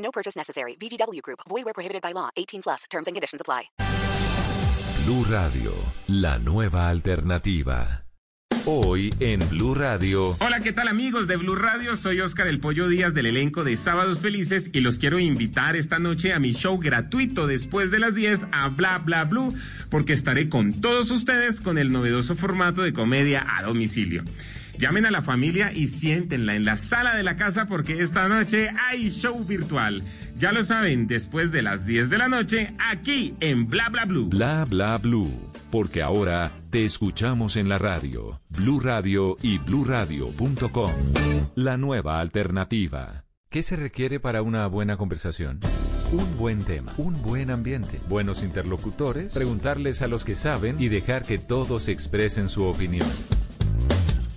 No purchase necessary. VGW Group. Void where prohibited by law. 18 plus. Terms and conditions apply. Blue Radio, la nueva alternativa. Hoy en Blue Radio. Hola, ¿qué tal amigos de Blue Radio? Soy Oscar El Pollo Díaz del elenco de Sábados Felices y los quiero invitar esta noche a mi show gratuito después de las 10 a Bla Bla Blue, porque estaré con todos ustedes con el novedoso formato de comedia a domicilio. Llamen a la familia y siéntenla en la sala de la casa porque esta noche hay show virtual. Ya lo saben, después de las 10 de la noche, aquí en Bla Bla Blue. Bla Bla Blue, porque ahora te escuchamos en la radio, Blue Radio y bluradio.com. La nueva alternativa. ¿Qué se requiere para una buena conversación? Un buen tema, un buen ambiente, buenos interlocutores, preguntarles a los que saben y dejar que todos expresen su opinión.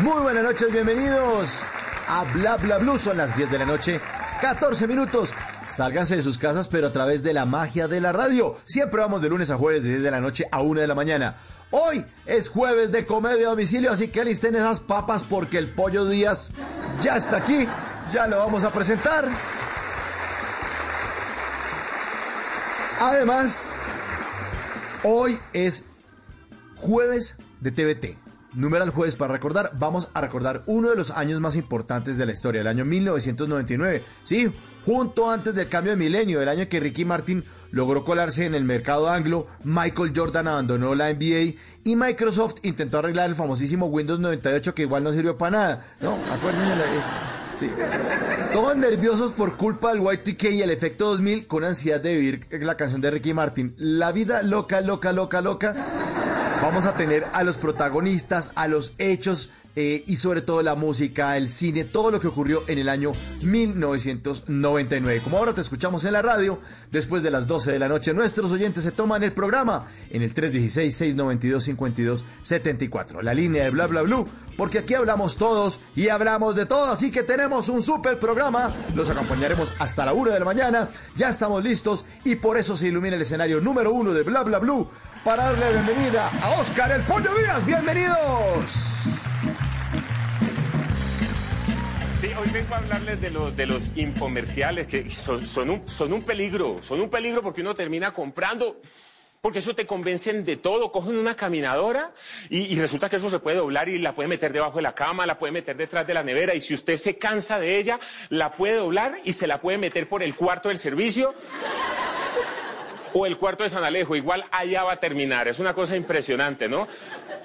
Muy buenas noches, bienvenidos a Bla Bla Blue. Son las 10 de la noche, 14 minutos. Sálganse de sus casas, pero a través de la magia de la radio. Siempre vamos de lunes a jueves, de 10 de la noche a 1 de la mañana. Hoy es jueves de comedia a domicilio, así que alisten esas papas porque el pollo Díaz ya está aquí. Ya lo vamos a presentar. Además, hoy es jueves de TVT. Numeral jueves para recordar, vamos a recordar uno de los años más importantes de la historia, el año 1999. Sí, junto antes del cambio de milenio, el año que Ricky Martin logró colarse en el mercado anglo, Michael Jordan abandonó la NBA y Microsoft intentó arreglar el famosísimo Windows 98 que igual no sirvió para nada. No, acuérdense. Sí. Todos nerviosos por culpa del Y2K y el efecto 2000 con ansiedad de vivir la canción de Ricky Martin. La vida loca, loca, loca, loca. Vamos a tener a los protagonistas, a los hechos eh, y sobre todo la música, el cine, todo lo que ocurrió en el año 1999. Como ahora te escuchamos en la radio, después de las 12 de la noche, nuestros oyentes se toman el programa en el 316-692-5274, la línea de bla bla blue, porque aquí hablamos todos y hablamos de todo, así que tenemos un super programa, los acompañaremos hasta la 1 de la mañana, ya estamos listos y por eso se ilumina el escenario número uno de bla bla blue para darle la bienvenida a Oscar el Pollo Díaz, bienvenidos. Sí, hoy vengo a hablarles de los, de los infomerciales que son, son, un, son un peligro, son un peligro porque uno termina comprando, porque eso te convencen de todo, cogen una caminadora y, y resulta que eso se puede doblar y la puede meter debajo de la cama, la puede meter detrás de la nevera y si usted se cansa de ella, la puede doblar y se la puede meter por el cuarto del servicio o el cuarto de San Alejo, igual allá va a terminar. Es una cosa impresionante, ¿no?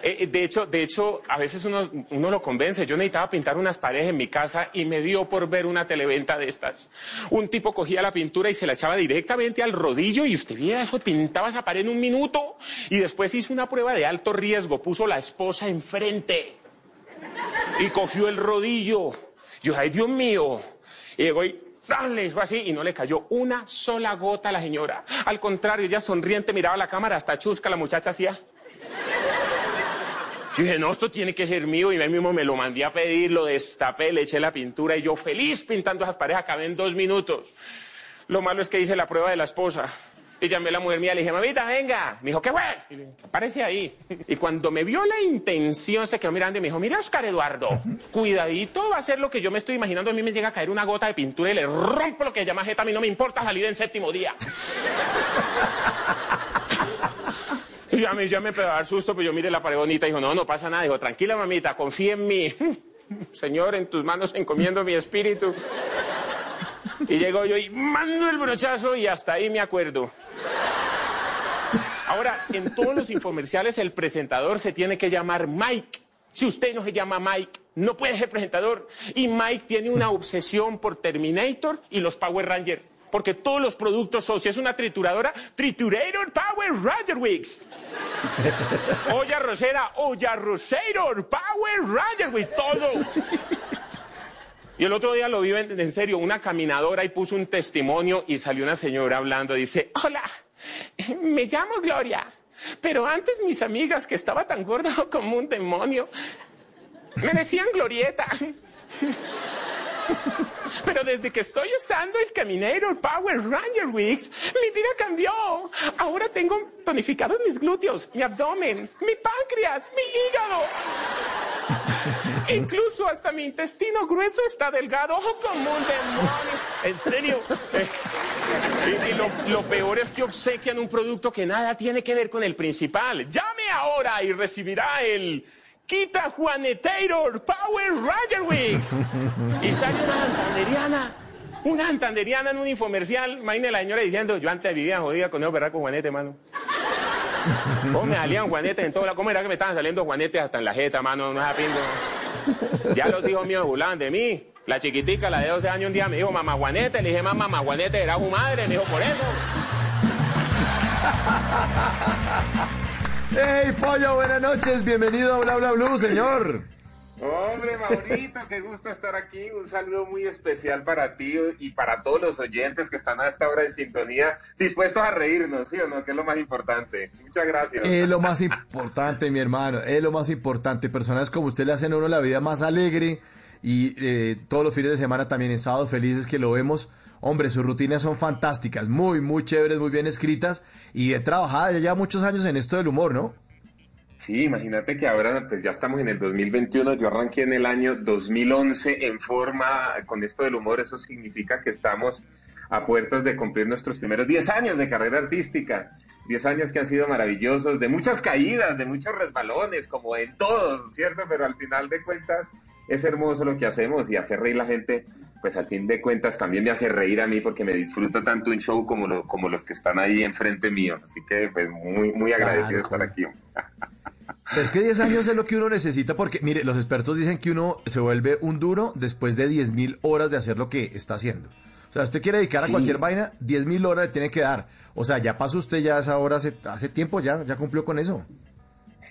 Eh, de hecho, de hecho, a veces uno, uno lo convence. Yo necesitaba pintar unas paredes en mi casa y me dio por ver una televenta de estas. Un tipo cogía la pintura y se la echaba directamente al rodillo y usted veía eso, pintaba esa pared en un minuto y después hizo una prueba de alto riesgo, puso la esposa enfrente y cogió el rodillo. Yo, ay, Dios mío. Y llegó y Dale, fue así y no le cayó una sola gota a la señora. Al contrario, ella sonriente miraba la cámara, hasta chusca la muchacha hacía. Yo dije, no, esto tiene que ser mío y ahí mismo me lo mandé a pedir, lo destapé, le eché la pintura y yo feliz pintando esas paredes, acabé en dos minutos. Lo malo es que hice la prueba de la esposa. Y llamé a la mujer mía, le dije, mamita, venga. Me dijo, ¿qué fue? Y le dije, aparece ahí. Y cuando me vio la intención, se quedó mirando y me dijo, mira, Oscar Eduardo, cuidadito, va a ser lo que yo me estoy imaginando. A mí me llega a caer una gota de pintura y le rompo lo que llama jeta. A mí no me importa salir en séptimo día. Y ya me, ya me empezó a dar susto, pero yo mire la pared bonita y dijo, no, no pasa nada. Dijo, tranquila, mamita, confía en mí. Señor, en tus manos encomiendo mi espíritu. Y llego yo y mando el brochazo y hasta ahí me acuerdo. Ahora, en todos los infomerciales el presentador se tiene que llamar Mike. Si usted no se llama Mike, no puede ser presentador. Y Mike tiene una obsesión por Terminator y los Power Rangers. Porque todos los productos son, si es una trituradora, Triturator Power Ranger Wigs. olla rosera, olla rosator, Power Ranger Wigs, todos. Y el otro día lo vi en, en serio, una caminadora y puso un testimonio y salió una señora hablando, dice, hola, me llamo Gloria, pero antes mis amigas que estaba tan gorda como un demonio, me decían Glorieta. Pero desde que estoy usando el Caminero Power Ranger Wigs, mi vida cambió. Ahora tengo tonificados mis glúteos, mi abdomen, mi páncreas, mi hígado. Incluso hasta mi intestino grueso está delgado como un demonio. En serio. Eh, y, y lo, lo peor es que obsequian un producto que nada tiene que ver con el principal. Llame ahora y recibirá el Quita Juaneteiro Power Ranger Wigs. Y sale una antanderiana. Una antanderiana en un infomercial. Imagínate la señora diciendo, yo antes vivía jodida con esos con Juanete, mano. ¿Cómo me salían juanetes en toda la... ¿Cómo era que me estaban saliendo juanetes hasta en la jeta, mano? No es pingo. Ya los hijos míos burlaban de mí. La chiquitica, la de 12 años, un día me dijo, mamá Juanete. Le dije, mamá, mamá Juanete era su madre. Me dijo, por eso. ¡Hey, Pollo! Buenas noches, bienvenido a Bla Bla Blue, señor. Hombre, Maurito, qué gusto estar aquí. Un saludo muy especial para ti y para todos los oyentes que están a esta hora en sintonía, dispuestos a reírnos, ¿sí o no? Que es lo más importante. Muchas gracias. Es lo más importante, mi hermano, es lo más importante. Personas como usted le hacen a uno la vida más alegre y eh, todos los fines de semana también en sábados felices que lo vemos. Hombre, sus rutinas son fantásticas, muy, muy chéveres, muy bien escritas y he trabajado ya muchos años en esto del humor, ¿no? Sí, imagínate que ahora pues ya estamos en el 2021, yo arranqué en el año 2011 en forma con esto del humor, eso significa que estamos a puertas de cumplir nuestros primeros 10 años de carrera artística, 10 años que han sido maravillosos, de muchas caídas, de muchos resbalones, como en todos, ¿cierto? Pero al final de cuentas es hermoso lo que hacemos y hacer reír la gente, pues al fin de cuentas también me hace reír a mí porque me disfruto tanto un show como, lo, como los que están ahí enfrente mío, así que pues muy, muy agradecido de estar aquí. Es que 10 años es lo que uno necesita porque, mire, los expertos dicen que uno se vuelve un duro después de 10.000 horas de hacer lo que está haciendo. O sea, usted quiere dedicar a cualquier vaina, 10.000 horas le tiene que dar. O sea, ya pasó usted ya esa hora hace, hace tiempo, ya, ya cumplió con eso.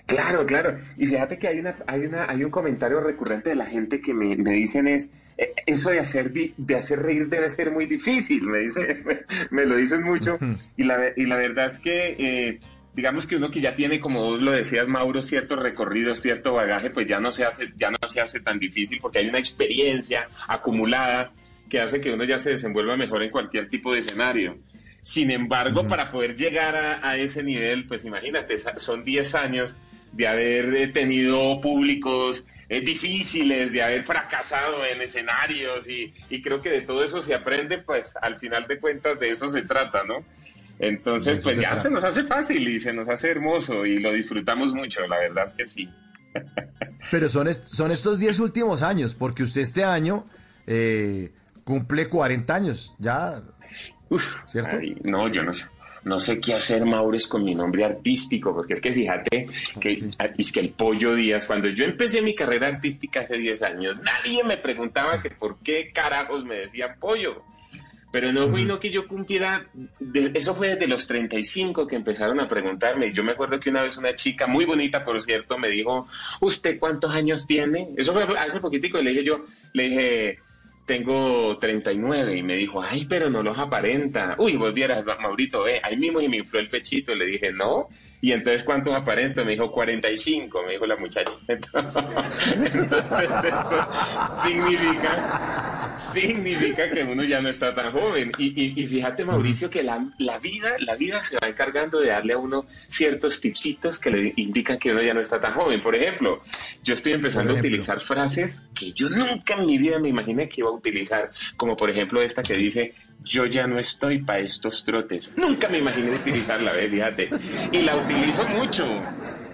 Claro, claro. Y fíjate que hay una, hay una, hay un comentario recurrente de la gente que me, me dicen es eh, eso de hacer de hacer reír debe ser muy difícil. Me dice, me, me lo dicen mucho. y la y la verdad es que eh, digamos que uno que ya tiene, como vos lo decías, Mauro, cierto recorrido, cierto bagaje, pues ya no se hace, ya no se hace tan difícil porque hay una experiencia acumulada que hace que uno ya se desenvuelva mejor en cualquier tipo de escenario. Sin embargo, para poder llegar a, a, ese nivel, pues imagínate, son 10 años de haber tenido públicos eh, difíciles, de haber fracasado en escenarios y, y, creo que de todo eso se aprende, pues al final de cuentas de eso se trata, ¿no? Entonces, pues ya se, se nos hace fácil y se nos hace hermoso y lo disfrutamos mucho, la verdad es que sí. Pero son, est son estos 10 últimos años, porque usted este año eh, cumple 40 años, ya. Uf, ¿Cierto? Ay, no, yo no sé no sé qué hacer, Maures, con mi nombre artístico, porque es que fíjate que es que el Pollo Díaz, cuando yo empecé mi carrera artística hace 10 años, nadie me preguntaba que por qué carajos me decían Pollo. Pero no fue no que yo cumpliera, de, eso fue desde los 35 que empezaron a preguntarme. Yo me acuerdo que una vez una chica muy bonita, por cierto, me dijo, ¿usted cuántos años tiene? Eso fue hace poquitico, y le dije yo, le dije, tengo 39 y me dijo, ay, pero no los aparenta. Uy, vos vieras, Maurito, eh, ahí mismo y me infló el pechito. Le dije, no. Y entonces, ¿cuántos aparenta? Me dijo, 45, me dijo la muchacha. Entonces, eso significa, significa que uno ya no está tan joven. Y, y, y fíjate, Mauricio, que la, la, vida, la vida se va encargando de darle a uno ciertos tipsitos que le indican que uno ya no está tan joven. Por ejemplo, yo estoy empezando a utilizar frases que yo nunca en mi vida me imaginé que iba a utilizar, como por ejemplo esta que dice, yo ya no estoy para estos trotes. Nunca me imaginé utilizarla, ¿ves? fíjate. Y la utilizo mucho.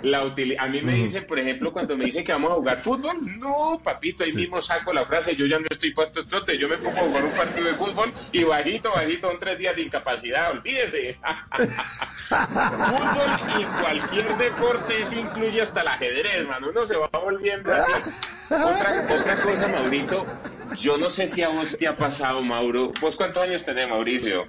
La utili- a mí me dicen, por ejemplo, cuando me dicen que vamos a jugar fútbol, no, papito, ahí mismo saco la frase, yo ya no estoy para estos trotes, yo me pongo a jugar un partido de fútbol y bajito, bajito, son tres días de incapacidad, olvídese. fútbol y cualquier deporte, eso incluye hasta el ajedrez, mano, uno se va volviendo así. Otra, otra cosa, Maurito, yo no sé si a vos te ha pasado, Mauro. ¿Vos cuántos años tenés, Mauricio?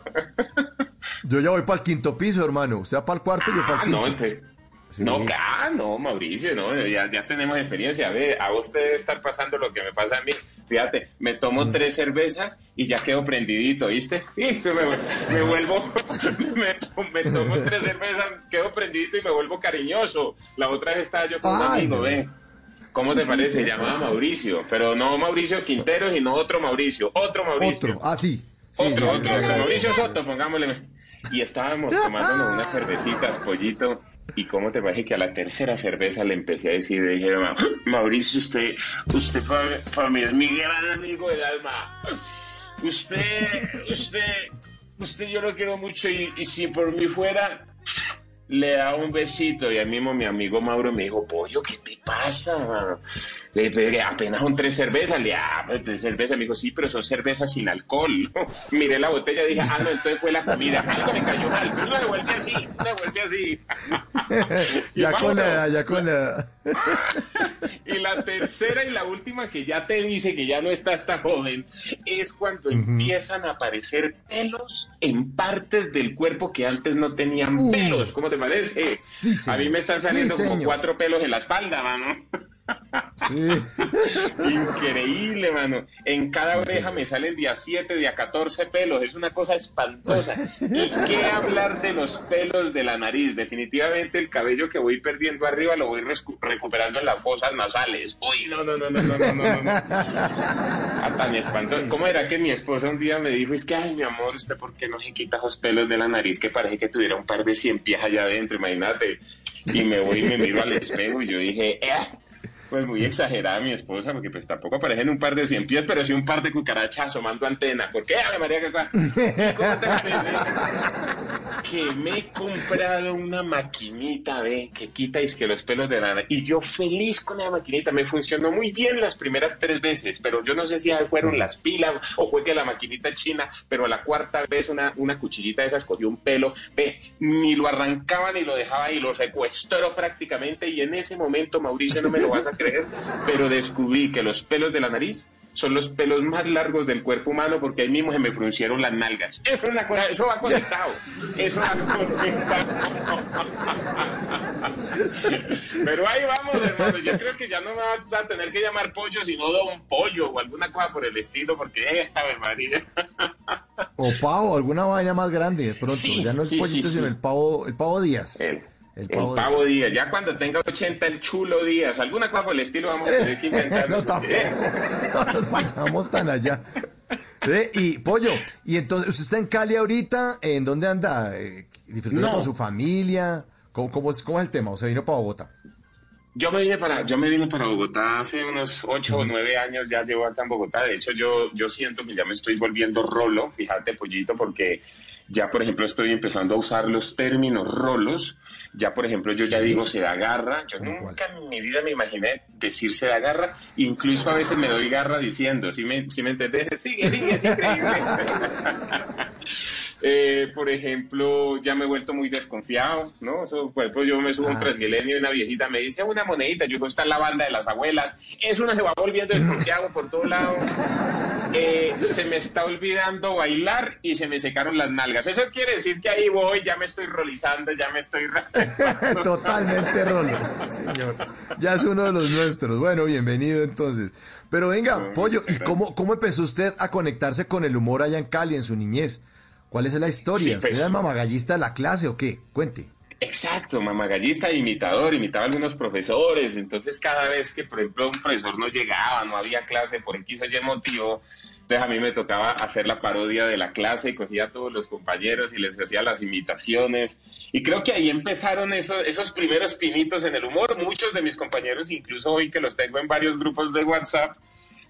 Yo ya voy para el quinto piso, hermano. Usted va para el cuarto y yo para el Ah, quinto. no, Sí. No, ah, no, Mauricio, no, ya, ya tenemos experiencia. A ver, a vos te debe estar pasando lo que me pasa a mí. Fíjate, me tomo Mm. tres cervezas y ya quedo prendidito, ¿viste? Y me, me vuelvo, me, me tomo tres cervezas, quedo prendidito y me vuelvo cariñoso. La otra vez estaba yo con un amigo, no. ve. ¿Cómo te parece? Llamaba Mauricio, pero no Mauricio Quintero, sino otro Mauricio, otro Mauricio. Otro. Ah, sí. Sí, Otro, sí, otro. Mauricio Soto, pongámosle. Y estábamos tomándonos unas cervecitas, pollito. ¿Y cómo te parece que a la tercera cerveza le empecé a decir? Le dije, "Ma- Mauricio, usted, usted para, para mí es mi gran amigo del alma. Usted, usted, usted yo lo quiero mucho y, y si por mí fuera, le da un besito y al mismo mi amigo Mauro me dijo, pollo, ¿qué te pasa? Mano?" Le dije, "Pero apenas son tres cervezas. Le dije, ah, pues, tres cervezas. Me dijo, sí, pero son cervezas sin alcohol. Miré la botella y dije, ah, no, entonces fue la comida. Algo me cayó mal. Pero no devuelve así, no devuelve así. Ya con la ya con la edad. Y la tercera y la última que ya te dice que ya no estás tan joven es cuando empiezan a aparecer pelos en partes del cuerpo que antes no tenían Uh. pelos. ¿Cómo te parece? Sí, a mí señor. me están Sí, saliendo como señor. cuatro pelos en la espalda, mano. Sí. Increíble, mano. En cada oreja me salen día 7, día 14 pelos. Es una cosa espantosa. ¿Y qué hablar de los pelos de la nariz? Definitivamente el cabello que voy perdiendo arriba lo voy recuperando en las fosas nasales. Uy, no, no, no, no, no, no, no. no. Ah, tan espantoso. ¿Cómo era que mi esposa un día me dijo, es que, ay, mi amor, ¿usted por qué no se quita esos pelos de la nariz que parece que tuviera un par de cien pies allá adentro? Imagínate. Y me voy y me miro al espejo y yo dije, eh, pues muy exagerada mi esposa, porque pues tampoco aparecen un par de cien pies, pero sí un par de cucarachas asomando antena. ¿Por qué, Ave María, ¿Y cómo te parece? Que me he comprado una maquinita, ve, que quita es que los pelos de la. Y yo feliz con la maquinita, me funcionó muy bien las primeras tres veces, pero yo no sé si fueron las pilas o fue que la maquinita china, pero a la cuarta vez una, una cuchillita de esas cogió un pelo, ve, ni lo arrancaba ni lo dejaba ahí, lo secuestró prácticamente y en ese momento, Mauricio, no me lo vas a creer, pero descubrí que los pelos de la nariz son los pelos más largos del cuerpo humano porque ahí mismo se me fruncieron las nalgas. Eso es una cosa, eso va conectado. Eso va conectado. Pero ahí vamos, hermano. Yo creo que ya no me vas a tener que llamar pollo, sino don pollo o alguna cosa por el estilo, porque, eh, a ver, María. O pavo, alguna vaina más grande de pronto. Sí, ya no el sí, pollito, sí, sino el pavo, el pavo Díaz. El, El el pavo pavo, Díaz. Ya cuando tenga 80, el chulo Díaz. Alguna cosa por el estilo vamos a tener que inventar. no, tampoco. No nos vayamos tan allá. Ve, Y pollo, y entonces, ¿usted está en Cali ahorita? ¿En dónde anda? Eh, ¿Disfrutando No. con su familia? ¿Cómo, cómo, es, ¿Cómo es el tema? ¿O se vino para Bogotá? Yo me vine para, yo me vine para Bogotá hace unos ocho o nueve años, ya llevo acá en Bogotá. De hecho, yo, yo siento que ya me estoy volviendo rolo, fíjate, pollito, porque ya, por ejemplo, estoy empezando a usar los términos rolos. Ya, por ejemplo, yo ya digo se da garra. Yo ¿Cómo nunca en mi vida me imaginé decir se da garra. Incluso a veces me doy garra diciendo, ¿sí me, sí me entendés? Sigue, sigue, es increíble. Eh, por ejemplo, ya me he vuelto muy desconfiado, ¿no? Eso, por ejemplo, yo me subo un Ah, Transmilenio y una viejita me dice una monedita, yo digo, está en la banda de las abuelas, eso uno se va volviendo desconfiado por todo lado. Eh, se me está olvidando bailar y se me secaron las nalgas. Eso quiere decir que ahí voy, ya me estoy rolizando, ya me estoy... Totalmente rolos, señor. Ya es uno de los nuestros. Bueno, bienvenido entonces. Pero venga, pollo, ¿y cómo, cómo empezó usted a conectarse con el humor allá en Cali, en su niñez? ¿Cuál es la historia? Sí, pues- ¿Usted era el mamagallista de la clase o qué? Cuente. Exacto, mamagallista, imitador, imitaba a algunos profesores, entonces cada vez que, por ejemplo, un profesor no llegaba, no había clase por X o Y motivo, entonces a mí me tocaba hacer la parodia de la clase y cogía a todos los compañeros y les hacía las imitaciones. Y creo que ahí empezaron esos, esos primeros pinitos en el humor. Muchos de mis compañeros, incluso hoy que los tengo en varios grupos de WhatsApp,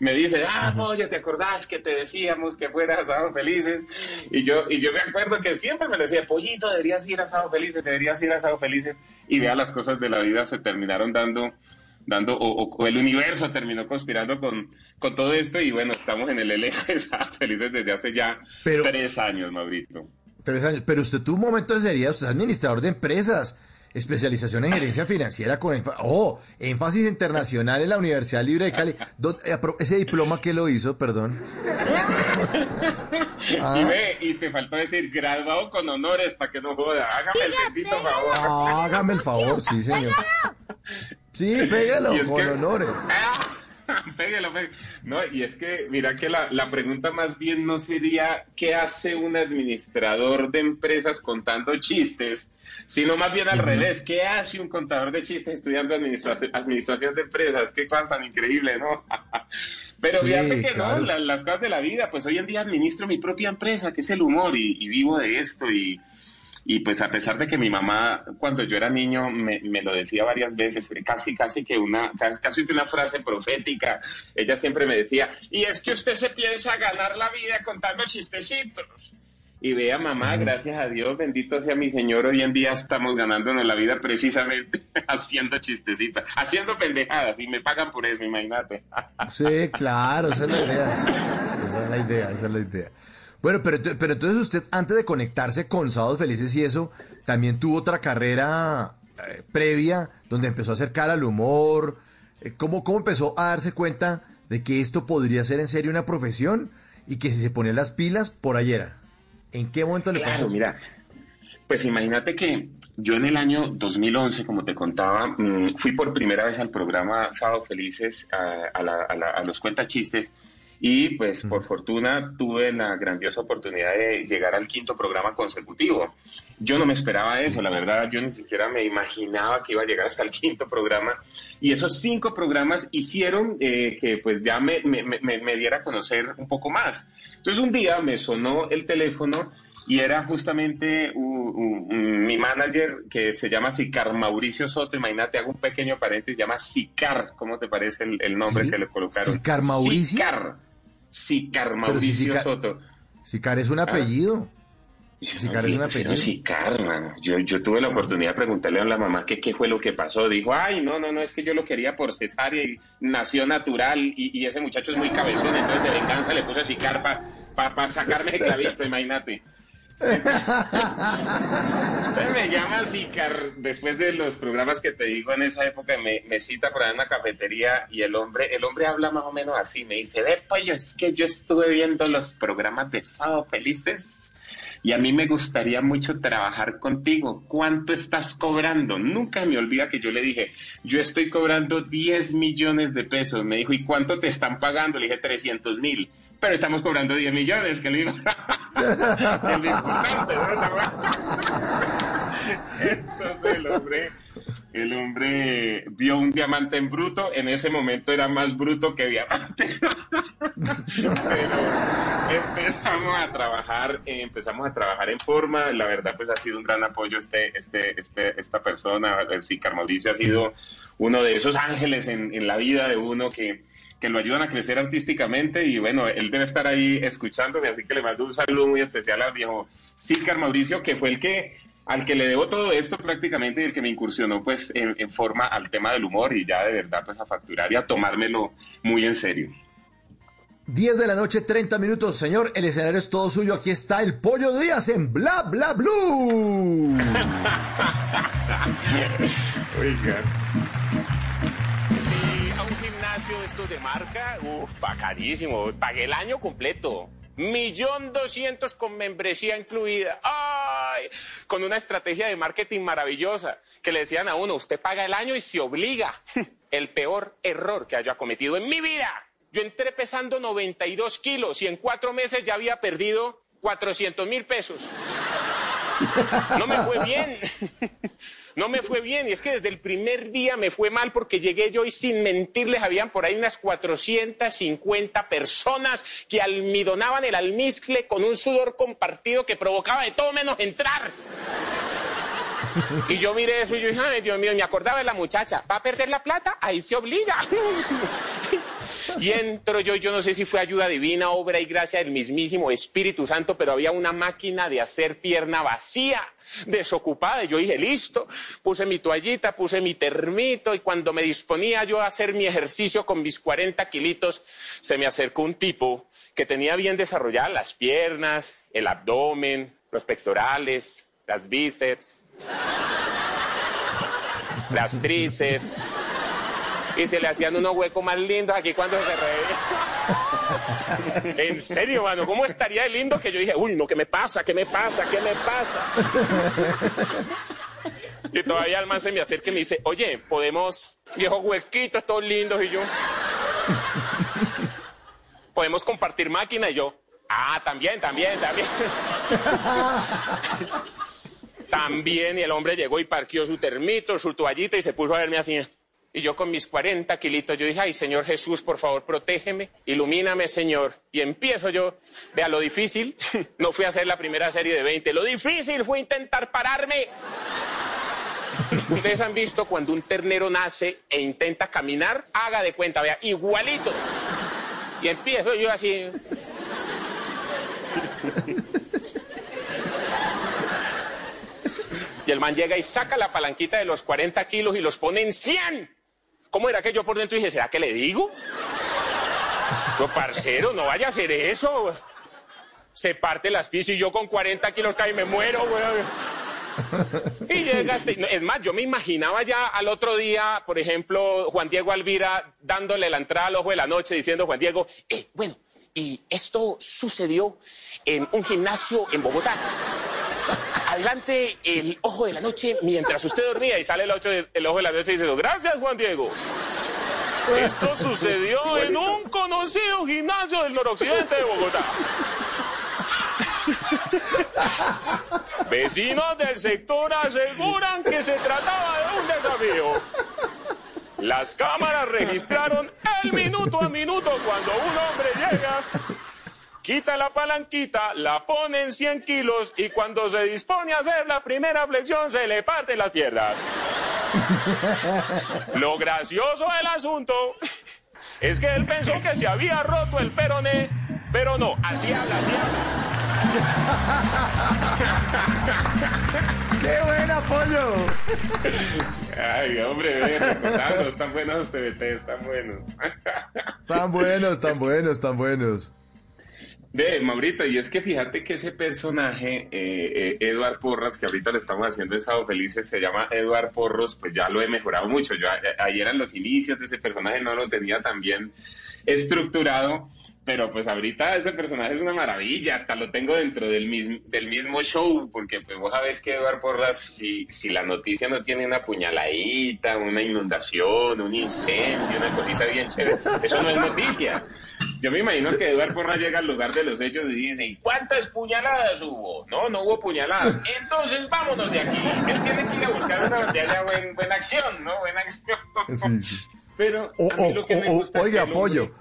me dice, ah, oye, ¿te acordás que te decíamos que fueras a Sábado Felices? Y yo, y yo me acuerdo que siempre me decía, pollito, deberías ir a Sábado Felices, deberías ir a Sábado Felices. Y vea, las cosas de la vida se terminaron dando, dando o, el universo terminó conspirando con, con todo esto. Y bueno, estamos en el elenco de Sábado Felices desde hace ya Pero- tres años, Maurito. Tres años. Pero usted tuvo un momento de seriedad, usted es administrador de empresas, especialización en gerencia financiera con oh, énfasis internacional en la Universidad Libre de Cali. ¿Dó- eh, Ese diploma que lo hizo, perdón. Ah. Y ve, y te faltó decir graduado con honores para que no joda. Hágame el bendito favor. Ah, hágame el favor, sí, señor. Sí, pégalo, con que- honores. Pégalo, pégalo. No, y es que, mira que la, la pregunta más bien no sería qué hace un administrador de empresas contando chistes, sino más bien al revés, qué hace un contador de chistes estudiando administración, administración de empresas. Qué cosa tan increíble, ¿no? Pero Sí, fíjate que claro. no, la- las cosas de la vida, pues hoy en día administro mi propia empresa, que es el humor, y, y vivo de esto, y, y pues a pesar de que mi mamá, cuando yo era niño, me, me lo decía varias veces, casi, casi que una, casi que una frase profética, ella siempre me decía, y es que usted se piensa ganar la vida contando chistecitos. Y vea, mamá, gracias a Dios, bendito sea mi Señor, hoy en día estamos ganándonos la vida precisamente haciendo chistecitos, haciendo pendejadas, y me pagan por eso, imagínate. Sí, claro, esa es la idea. Esa es la idea, esa es la idea. Bueno, pero, pero entonces usted, antes de conectarse con Sábados Felices y eso, también tuvo otra carrera eh, previa donde empezó a acercar al humor. Eh, ¿Cómo, ¿Cómo empezó a darse cuenta de que esto podría ser en serio una profesión y que si se ponía las pilas, por ahí era? ¿En qué momento le Claro, pasó? mira, pues imagínate que yo en el año 2011, como te contaba, mm, fui por primera vez al programa Sábado Felices, a, a la- a la- a los cuentachistes, y pues por fortuna tuve la grandiosa oportunidad de llegar al quinto programa consecutivo. Yo no me esperaba eso, la verdad, yo ni siquiera me imaginaba que iba a llegar hasta el quinto programa, y esos cinco programas hicieron eh, que pues ya me, me- me- me diera a conocer un poco más. Entonces un día me sonó el teléfono y era justamente u- u- un- mi manager que se llama Sicar Mauricio Soto. Imagínate, hago un pequeño paréntesis, se llama Sicar. ¿Cómo te parece el, el nombre ¿Sí? que le colocaron? ¿Sicar Mauricio? Sicar. Sicar si Mauricio Soto. Sicar es un apellido. Yo Sicar no es un vi, apellido. Sicar, mano. Yo, yo tuve la oportunidad de preguntarle a la mamá que qué fue lo que pasó. Dijo, ay, no, no, no, es que yo lo quería por cesárea y nació natural y, y ese muchacho es muy cabezón, entonces de venganza le puse Sicar para sacarme el clavito, imagínate. Me llama Sicar después de los programas que te digo en esa época, me, me cita por ahí en una cafetería y el hombre, el hombre habla más o menos así, me dice, ve pollo, es que yo estuve viendo los programas de Sábado Felices y a mí me gustaría mucho trabajar contigo. ¿Cuánto estás cobrando? Nunca me olvida que yo le dije, yo estoy cobrando 10 millones de pesos. Me dijo, ¿y cuánto te están pagando? Le dije, 300 mil. Pero estamos cobrando 10 millones, que le digo, importante. Entonces el hombre, el hombre vio un diamante en bruto, en ese momento era más bruto que diamante. Pero empezamos a trabajar, empezamos a trabajar en forma, la verdad pues ha sido un gran apoyo este, este, este, esta persona, el Sicar Mauricio ha sido uno de esos ángeles en, en la vida de uno que, que lo ayudan a crecer artísticamente y bueno, él debe estar ahí escuchándome, así que le mando un saludo muy especial al viejo Sicar Mauricio, que fue el que al que le debo todo esto prácticamente y el que me incursionó pues en, en forma al tema del humor y ya de verdad pues a facturar y a tomármelo muy en serio. 10 de la noche, 30 minutos. Señor, el escenario es todo suyo. Aquí está el Pollo Díaz en Bla Bla Blue. Oiga. Estos de marca, uff, bacanísimo. Pagué el año completo. Millón doscientos con membresía incluida. ¡Ay! Con una estrategia de marketing maravillosa. Que le decían a uno, usted paga el año y se obliga. El peor error que haya cometido en mi vida. Yo entré pesando 92 kilos y en cuatro meses ya había perdido 400 mil pesos. No me fue bien. No me fue bien. Y es que desde el primer día me fue mal porque llegué yo y sin mentirles habían por ahí unas 450 personas que almidonaban el almizcle con un sudor compartido que provocaba de todo menos entrar. Y yo miré eso y yo dije, Dios mío, me acordaba de la muchacha. ¿Va a perder la plata? Ahí se obliga. Y entro yo, yo no sé si fue ayuda divina, obra y gracia del mismísimo Espíritu Santo, pero había una máquina de hacer pierna vacía, desocupada. Y yo dije, listo, puse mi toallita, puse mi termito, y cuando me disponía yo a hacer mi ejercicio con mis 40 kilitos, se me acercó un tipo que tenía bien desarrolladas las piernas, el abdomen, los pectorales, las bíceps, las tríceps. Y se le hacían unos huecos más lindos aquí cuando se reía. en serio, mano, ¿cómo estaría de lindo que yo dije, uy, no, ¿qué me pasa? ¿Qué me pasa? ¿Qué me pasa? y todavía el man se me acerca y me dice, oye, podemos, viejos huequitos, todos lindos, y yo, podemos compartir máquina, y yo, ah, también, también, también. también, y el hombre llegó y parqueó su termito, su toallita y se puso a verme así. Y yo con mis 40 kilitos, yo dije, ay, Señor Jesús, por favor, protégeme, ilumíname, Señor. Y empiezo yo, vea, lo difícil, no fui a hacer la primera serie de 20, lo difícil fue intentar pararme. Ustedes han visto cuando un ternero nace e intenta caminar, haga de cuenta, vea, igualito. Y empiezo yo así. Y el man llega y saca la palanquita de los 40 kilos y los pone en 100. ¿Cómo era que yo por dentro dije, ¿será que le digo? No, parcero, no vaya a hacer eso. Se parte las pies y yo con 40 kilos caí y me muero, güey. Y llega este, es más, yo me imaginaba ya al otro día, por ejemplo, Juan Diego Alvira dándole la entrada al ojo de la noche diciendo, Juan Diego, eh, bueno, y esto sucedió en un gimnasio en Bogotá. Adelante el ojo de la noche mientras usted dormía y sale el, ocho de- el ojo de la noche y dice, gracias Juan Diego. Esto sucedió en un conocido gimnasio del noroccidente de Bogotá. Vecinos del sector aseguran que se trataba de un desafío. Las cámaras registraron el minuto a minuto cuando un hombre llega, quita la palanquita, la pone en 100 kilos y cuando se dispone a hacer la primera flexión se le parten las piernas. Lo gracioso del asunto es que él pensó que se había roto el peroné, pero no, así habla, así habla. ¡Qué buen apoyo! Ay, hombre, recordando, están buenos los TBT, están buenos. Tan buenos, tan buenos, tan buenos. Ve, Maurito, y es que fíjate que ese personaje, eh, eh, Eduard Porras, que ahorita le estamos haciendo en Sábado Felices, se llama Eduard Porros, pues ya lo he mejorado mucho. Yo ayer en los inicios de ese personaje no lo tenía tan bien estructurado, pero pues ahorita ese personaje es una maravilla, hasta lo tengo dentro del mismo, del mismo show, porque pues vos sabés que Eduard Porras, si, si la noticia no tiene una puñaladita, una inundación, un incendio, una cosita bien chévere, eso no es noticia. Yo me imagino que Eduard Porras llega al lugar de los hechos y dice, ¿y cuántas puñaladas hubo? No, no hubo puñaladas. Entonces vámonos de aquí. Él tiene que ir a buscar una donde haya buen- buena acción, ¿no? Buena acción. Sí, sí. Pero a mí o- lo que me o- gusta es oiga, que el hombre- apoyo.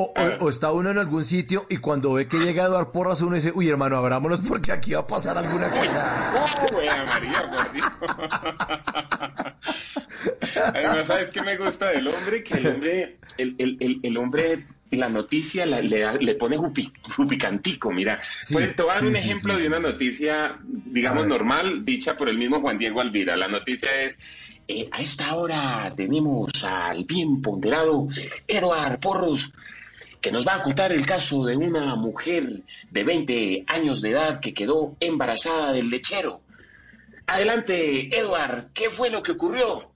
O, o- o está uno en algún sitio y cuando ve que llega Eduardo Porras uno dice, uy hermano, abrámonos porque aquí va a pasar alguna cosa. ¡Oh, wea María, por Dios! Además, ¿sabes qué me gusta del hombre? Que el hombre, el, el, el, el hombre, la noticia la- le, le pone jupi- jupicantico, mira. Sí, Pues, te voy a dar sí, un sí, ejemplo de una noticia, digamos, normal, dicha por el mismo Juan Diego Alvira. La noticia es, eh, a esta hora tenemos al bien ponderado Eduard Porros, que nos va a contar el caso de una mujer de 20 años de edad que quedó embarazada del lechero. Adelante, Edward, ¿qué fue lo que ocurrió?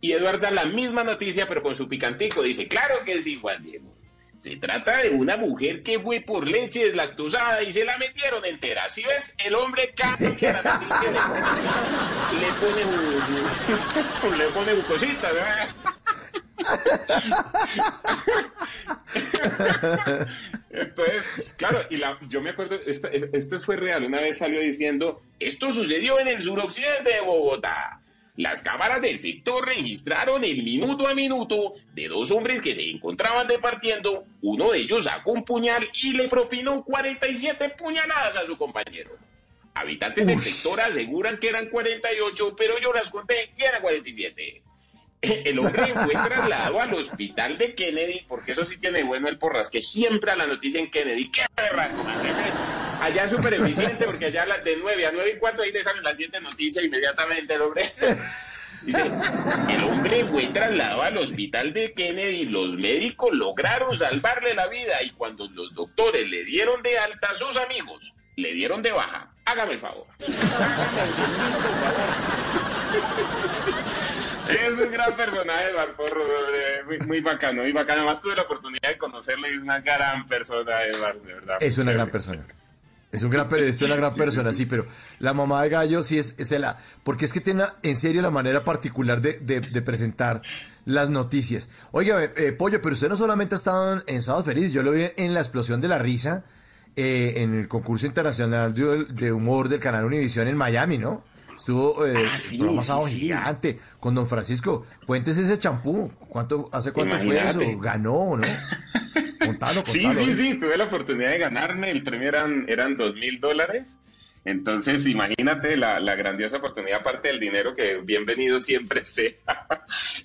Y Edward da la misma noticia, pero con su picantico. Dice, claro que sí, Juan Diego. Se trata de una mujer que fue por leche deslactosada y se la metieron entera. Si ves, el hombre cambia la noticia, le pone, le pone, un- le pone un cosita, ¿verdad? Entonces, claro, y la, yo me acuerdo, esto fue real, una vez salió diciendo, esto sucedió en el suroccidente de Bogotá. Las cámaras del sector registraron el minuto a minuto de dos hombres que se encontraban departiendo. Uno de ellos sacó un puñal y le propinó 47 puñaladas a su compañero. Habitantes del sector aseguran que eran 48, pero yo las conté y eran 47. el hombre fue trasladado al hospital de Kennedy, porque eso sí tiene bueno el porras, que siempre a la noticia en Kennedy, qué berraco, allá súper eficiente, porque allá de 9 a 9 y cuarto ahí le salen las 7 noticias inmediatamente el hombre. Dice, el hombre fue trasladado al hospital de Kennedy, los médicos lograron salvarle la vida y cuando los doctores le dieron de alta, sus amigos le dieron de baja. Hágame el favor. Es un gran personaje, Eduardo Porro, hombre, muy, muy bacano, muy bacano. Además tuve la oportunidad de conocerlo y es una gran persona, Eduardo, de verdad. Es una gran persona. Es un gran periodista, una gran persona, sí, pero la mamá de Gallo sí es, es la... Porque es que tiene en serio la manera particular de, de- de presentar las noticias. Oiga, eh, eh, Pollo, pero usted no solamente ha estado en, en Sábado Feliz, yo lo vi en la explosión de la risa eh, en el concurso internacional de, de humor del canal Univisión en Miami, ¿no? Estuvo eh, Ah, sí, sí, sí. Gigante con Don Francisco. Cuéntese ese champú. ¿Cuánto, ¿Hace cuánto fue eso? ¿Ganó no? Contalo, Sí, sí, ¿eh? sí, tuve la oportunidad de ganarme. El premio eran, eran dos mil dólares. Entonces, imagínate la, la grandiosa oportunidad, aparte del dinero, que bienvenido siempre sea.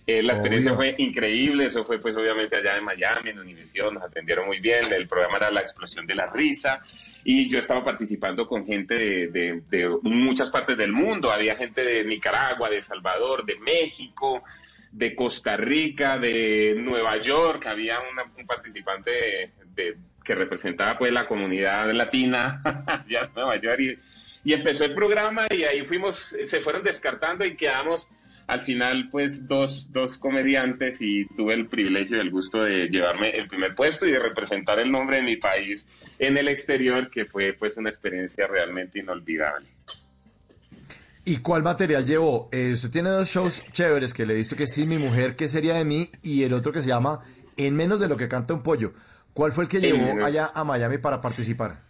Eh, la experiencia Obvio. fue increíble. Eso fue, pues, obviamente allá en Miami, en Univision, nos atendieron muy bien. El programa era La Explosión de la Risa. Y yo estaba participando con gente de, muchas partes del mundo. Había gente de Nicaragua, de Salvador, de México, de Costa Rica, de Nueva York, había una- un participante de- que representaba pues la comunidad latina allá en Nueva York y, y empezó el programa y ahí fuimos, se fueron descartando y quedamos al final pues dos, dos comediantes y tuve el privilegio y el gusto de llevarme el primer puesto y de representar el nombre de mi país en el exterior que fue pues una experiencia realmente inolvidable. ¿Y cuál material llevó? Eh, usted tiene dos shows chéveres que le he visto que Sí, mi mujer, ¿qué sería de mí? Y el otro que se llama En menos de lo que canta un pollo. ¿Cuál fue el que llevó allá a Miami para participar?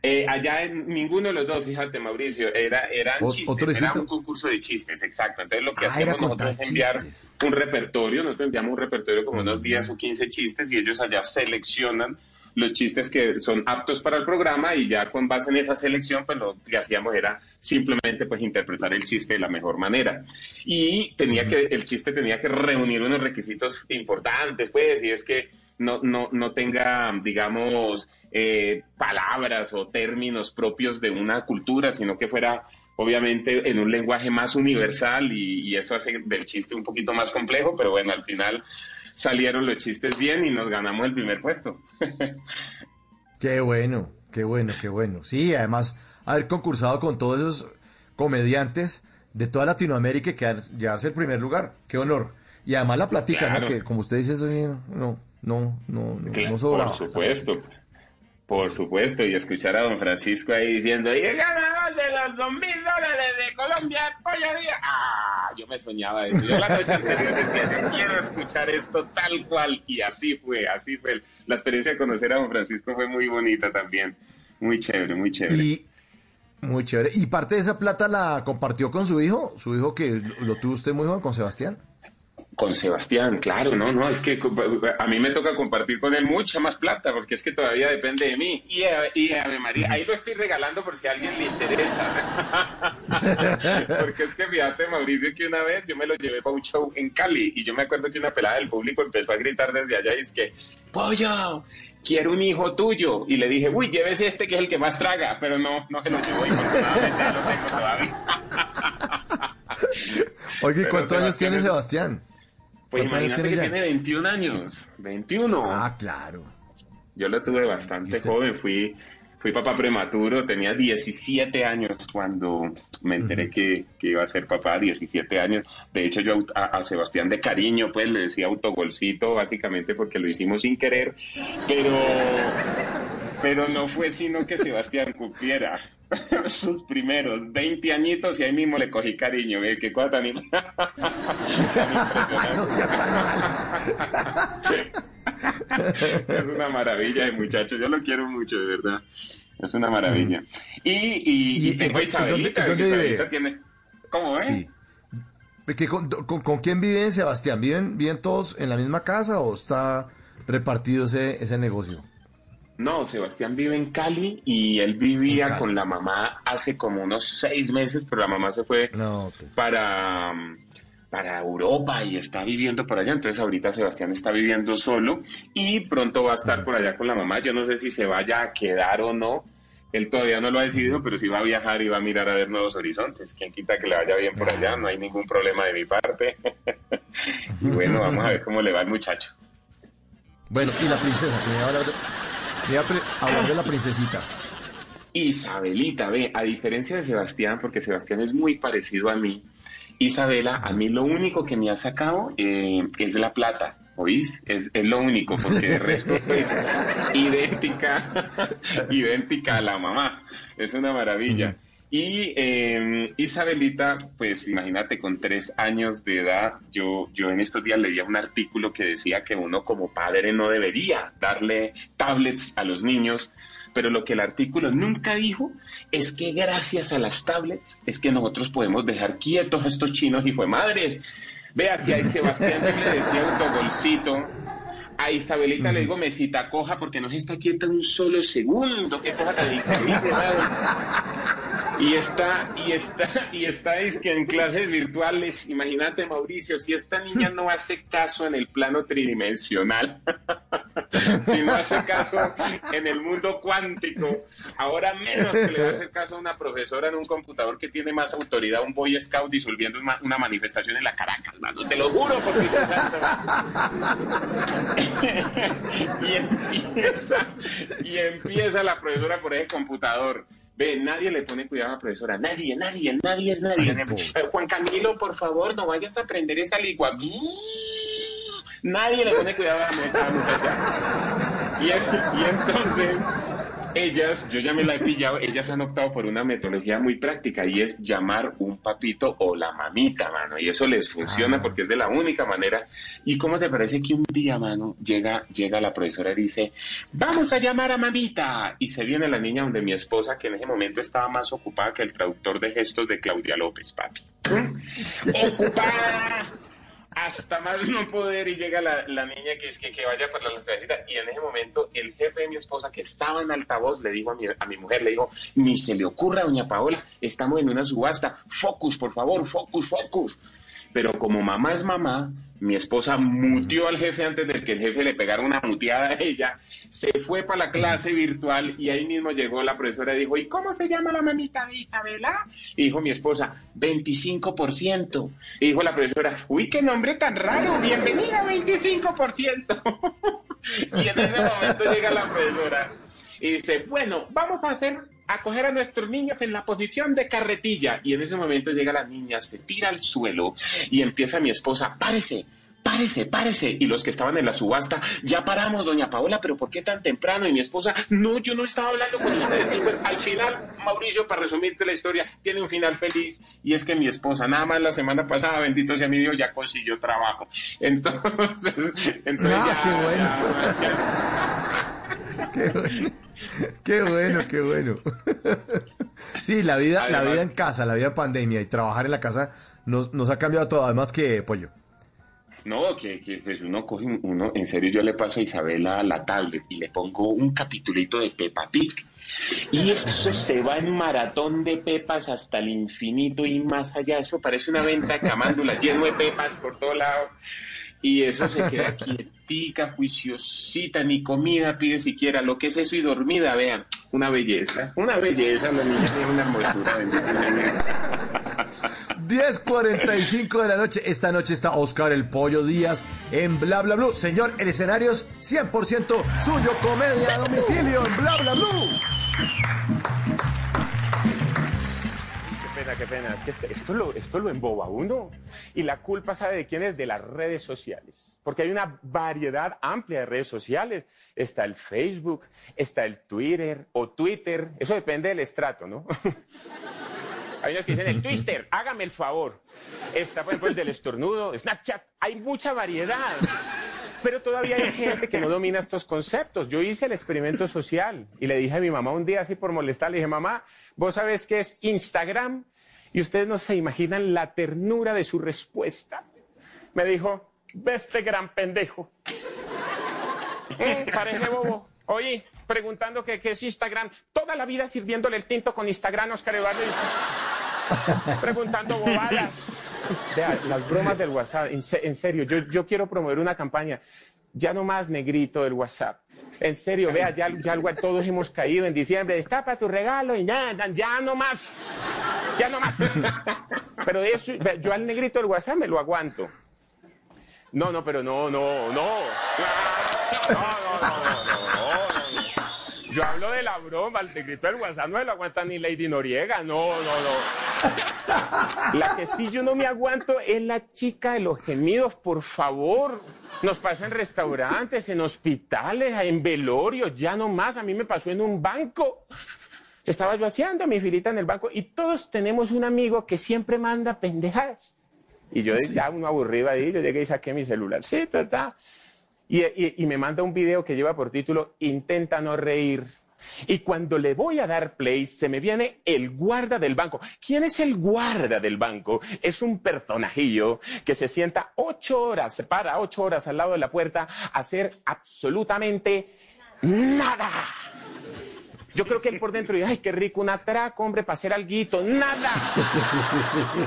Eh, allá en ninguno de los dos, fíjate Mauricio, era, eran chistes, ¿otro era un concurso de chistes, exacto. Entonces lo que Ah, hacíamos nosotros es enviar chistes. un repertorio, nosotros enviamos un repertorio como unos 10 o 15 chistes y ellos allá seleccionan los chistes que son aptos para el programa y ya con base en esa selección pues lo que hacíamos era simplemente pues interpretar el chiste de la mejor manera y tenía que el chiste tenía que reunir unos requisitos importantes pues y es que no no no tenga digamos eh, palabras o términos propios de una cultura sino que fuera obviamente en un lenguaje más universal y, y eso hace del chiste un poquito más complejo pero bueno al final salieron los chistes bien y nos ganamos el primer puesto. Qué bueno, qué bueno, qué bueno. Sí, además, haber concursado con todos esos comediantes de toda Latinoamérica y quedar, llevarse el primer lugar. Qué honor. Y además la platica, Claro. ¿no? Que como usted dice, eso no, no, no, no, Claro, no sobraba. Por supuesto. Por supuesto, y escuchar a don Francisco ahí diciendo, y el ganador de los dos mil dólares de Colombia, Pollo Díaz. Ah, yo me soñaba eso. Yo la noche anterior decía, yo quiero escuchar esto tal cual. Y así fue, así fue. La experiencia de conocer a don Francisco fue muy bonita también. Muy chévere, muy chévere. Y muy chévere. Y parte de esa plata la compartió con su hijo, su hijo que lo tuvo usted muy joven, con Sebastián. Con Sebastián, claro, no, no, es que a mí me toca compartir con él mucha más plata porque es que todavía depende de mí. Y, Ave- y Ave María, ahí lo estoy regalando por si a alguien le interesa. porque es que fíjate, Mauricio, que una vez yo me lo llevé para un show en Cali y yo me acuerdo que una pelada del público empezó a gritar desde allá y es que, pollo, quiero un hijo tuyo. Y le dije, uy, llévese este que es el que más traga, pero no, no se lo llevó y ahí lo tengo todavía. Oye, ¿y Pero ¿cuántos años tiene Sebastián? Pues ¿Cuántos años imagínate que tiene ya? tiene 21 años. 21. Ah, claro. Yo lo tuve bastante joven, fui, fui papá prematuro, tenía 17 años cuando me enteré que, que iba a ser papá, 17 años. De hecho, yo a, a Sebastián de cariño, pues le decía autogolcito, básicamente porque lo hicimos sin querer, pero, pero no fue sino que Sebastián cumpliera sus primeros 20 añitos y ahí mismo le cogí cariño, ¿ve? qué cosa tan, im- tan impresionante. No. Es una maravilla de muchacho, yo lo quiero mucho, de verdad. Es una maravilla. Y, y, ¿Y y tengo dónde- Isabelita, dónde tiene... ¿Cómo ves? Sí. ¿Que con, con- con quién viven, Sebastián? ¿Viven, ¿Viven todos en la misma casa o está repartido ese, ese negocio? No, Sebastián vive en Cali y él vivía con la mamá hace como unos seis meses, pero la mamá se fue No, ok. para, para Europa y está viviendo por allá. Entonces ahorita Sebastián está viviendo solo y pronto va a estar por allá con la mamá. Yo no sé si se vaya a quedar o no. Él todavía no lo ha decidido, pero sí va a viajar y va a mirar a ver nuevos horizontes. Quien quita que le vaya bien por allá, no hay ningún problema de mi parte. y bueno, vamos a ver cómo le va al muchacho. Bueno, y la princesa, que me iba a hablar de, me iba a pre- a hablar de la princesita. Isabelita, ve, a diferencia de Sebastián, porque Sebastián es muy parecido a mí, Isabela, a mí lo único que me ha sacado eh, es la plata, ¿oís? Es, es lo único, porque de resto es idéntica, idéntica a la mamá. Es una maravilla. Y eh, Isabelita, pues imagínate, con tres años de edad, yo, yo en estos días leía un artículo que decía que uno como padre no debería darle tablets a los niños, pero lo que el artículo nunca dijo es que gracias a las tablets es que nosotros podemos dejar quietos a estos chinos y fue madre. Vea, si a Sebastián yo le decía autogolcito, a Isabelita le digo mesita coja porque no se está quieta un solo segundo, qué cosa tan. Y está, y está, y está es que en clases virtuales, imagínate Mauricio, si esta niña no hace caso en el plano tridimensional, si no hace caso en el mundo cuántico, ahora menos que le va a hacer caso a una profesora en un computador que tiene más autoridad, un Boy Scout disolviendo una, manifestación en la Caracas, mano. Te lo juro por y, empieza, y empieza la profesora por ese computador. Ve, nadie le pone cuidado a la profesora. Nadie, nadie, nadie es nadie. Juan Camilo, por favor, no vayas a aprender esa lengua. Nadie le pone cuidado a la mu- a la muchacha. Y, y entonces, ellas, yo ya me la he pillado, ellas han optado por una metodología muy práctica y es llamar un papito o la mamita, mano. Y eso les funciona porque es de la única manera. ¿Y cómo te parece que un día, mano, llega, llega la profesora y dice, vamos a llamar a mamita? Y se viene la niña donde mi esposa, que en ese momento estaba más ocupada que el traductor de gestos de Claudia López, papi. ¡Ocupada! Hasta más no poder y llega la, la niña que es que, que vaya para la cervecita y en ese momento el jefe de mi esposa que estaba en altavoz le dijo a mi, a mi mujer, le dijo, ni se le ocurra doña Paola, estamos en una subasta, focus por favor, focus, focus. Pero como mamá es mamá, mi esposa mutió al jefe antes de que el jefe le pegara una muteada a ella, se fue para la clase virtual y ahí mismo llegó la profesora y dijo, ¿y cómo se llama la mamita de Isabela? Y dijo mi esposa, 25%. Y dijo la profesora, uy, qué nombre tan raro, bienvenida 25%. y en ese momento llega la profesora y dice, bueno, vamos a hacer, a coger a nuestros niños en la posición de carretilla. Y en ese momento llega la niña, se tira al suelo y empieza mi esposa, párese, párese, párese. Y los que estaban en la subasta, ya paramos, doña Paola, pero ¿por qué tan temprano? Y mi esposa, no, yo no estaba hablando con ustedes. Y pues, al final, Mauricio, para resumirte la historia, tiene un final feliz y es que mi esposa, nada más la semana pasada, bendito sea mi Dios, ya consiguió trabajo. Entonces, entonces Ah, ya, bueno. ya- Qué bueno. Qué bueno, qué bueno. Sí, la vida, la vida en casa, la vida en pandemia y trabajar en la casa nos, nos ha cambiado todo, además que pollo. No, que, que, pues uno coge, un- uno, en serio yo le paso a Isabela la tablet y le pongo un capitulito de Peppa Pig. Y eso se va en maratón de pepas hasta el infinito y más allá. Eso parece una venta de camándulas lleno de pepas por todos lados. Y eso se queda quietica, juiciosita, ni comida pide siquiera. Lo que es eso y dormida, vean, una belleza. Una belleza, la niña tiene una hermosura. bendito sea Dios. 10.45 de la noche. Esta noche está Oscar el Pollo Díaz en Bla Bla Blue. Señor, el escenario es 100% suyo. Comedia a domicilio en Bla Bla Blue. Pena, qué pena. Es que esto, esto lo, esto lo emboba uno. Y la culpa, ¿sabe de quién es? De las redes sociales. Porque hay una variedad amplia de redes sociales. Está el Facebook, está el Twitter o Twitter. Eso depende del estrato, ¿no? Hay unos que dicen el Twitter, hágame el favor. Está, por ejemplo, el del estornudo, Snapchat. Hay mucha variedad. Pero todavía hay gente que no domina estos conceptos. Yo hice el experimento social y le dije a mi mamá un día así por molestar, le dije, mamá, ¿vos sabés qué es Instagram? Y ustedes no se imaginan la ternura de su respuesta. Me dijo, ve este gran pendejo. Mm, parece bobo. Oye, preguntando qué es Instagram. Toda la vida sirviéndole el tinto con Instagram, Oscar Eduardo. preguntando bobadas. Vea, las bromas del WhatsApp, en, se- en serio, yo quiero promover una campaña. Ya no más negrito del WhatsApp. En serio, vea, ya, ya todos hemos caído en diciembre. Destapa tu regalo y nada, ya no más. Ya no más. Pero eso, yo al negrito del WhatsApp me lo aguanto. No, no, pero no, no, no, no, no. El negrito del WhatsApp no se lo aguanta ni Lady Noriega, no, no, no. La que sí yo no me aguanto es la chica de los gemidos, por favor. Nos pasa en restaurantes, en hospitales, en velorios, ya no más. A mí me pasó en un banco. Estaba yo haciendo mi filita en el banco y todos tenemos un amigo que siempre manda pendejadas. Y yo ya uno aburrido ahí, yo llegué y saqué mi celular. Sí, ta, Y, y- y me manda un video que lleva por título Intenta no reír. Y cuando le voy a dar play, se me viene el guarda del banco. ¿Quién es el guarda del banco? Es un personajillo que se sienta ocho horas, se para ocho horas al lado de la puerta a hacer absolutamente nada. Yo creo que él por dentro dice, ay, qué rico, un atraco, hombre, para hacer alguito, nada.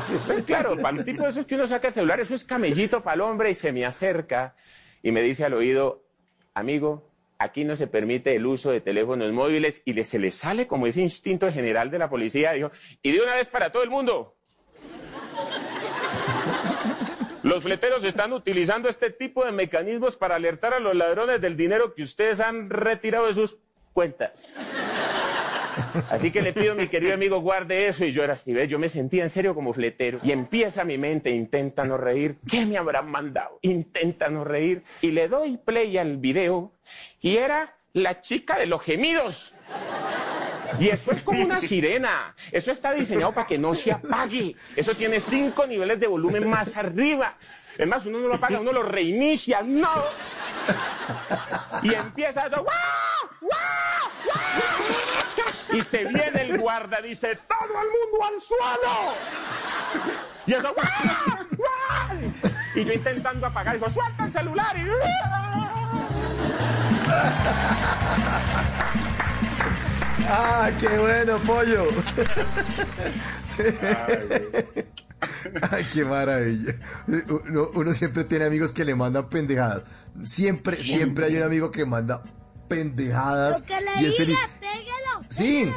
Entonces, claro, para el tipo de esos que uno saca el celular, eso es camellito para el hombre y se me acerca y me dice al oído, amigo, aquí no se permite el uso de teléfonos móviles y se le sale como ese instinto general de la policía, dijo, y de una vez para todo el mundo. Los fleteros están utilizando este tipo de mecanismos para alertar a los ladrones del dinero que ustedes han retirado de sus cuentas. Así que le pido, mi querido amigo, guarde eso. Y yo era así, ¿ves? Yo me sentía en serio como fletero. Y empieza mi mente, intenta no reír. ¿Qué me habrán mandado? Intenta no reír. Y le doy play al video. Y era la chica de los gemidos. Y eso es como una sirena. Eso está diseñado para que no se apague. Eso tiene cinco niveles de volumen más arriba. Es más, uno no lo apaga, uno lo reinicia. ¡No! Y empieza eso. ¡Guau! ¡Guau! ¡Guau! Y se viene el guarda, dice, ¡todo el mundo al suelo! Y eso, ¡guau! ¡Guau! Y yo intentando apagar, digo, ¡suelta el celular! Y... ¡Ah, qué bueno, pollo! Sí. Ay, qué maravilla. Uno, uno siempre tiene amigos que le mandan pendejadas. Siempre, siempre hay un amigo que manda pendejadas Lo que le y es feliz. Sí.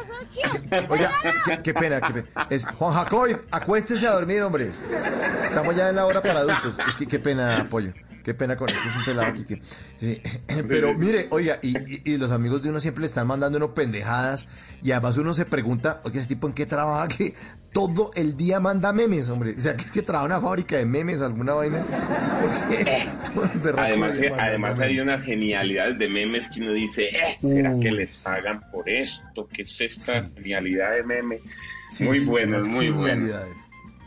Oiga, qué, qué pena, qué pena. Es Juan Jacob, acuéstese a dormir, hombre. Estamos ya en la hora para adultos. Es que qué pena, pollo. Qué pena con este es un pelado sí. Pero mire, oiga, y, y- y los amigos de uno siempre le están mandando uno pendejadas. Y además uno se pregunta, oye, ese tipo en qué trabaja que todo el día manda memes, hombre. O sea, que es que trabaja en una fábrica de memes, alguna vaina. Berraco Además, además hay unas genialidades de memes que uno dice, eh, ¿será que les pagan por esto? ¿Qué es esta Sí, genialidad de meme? Muy unas muy buenos. genialidades.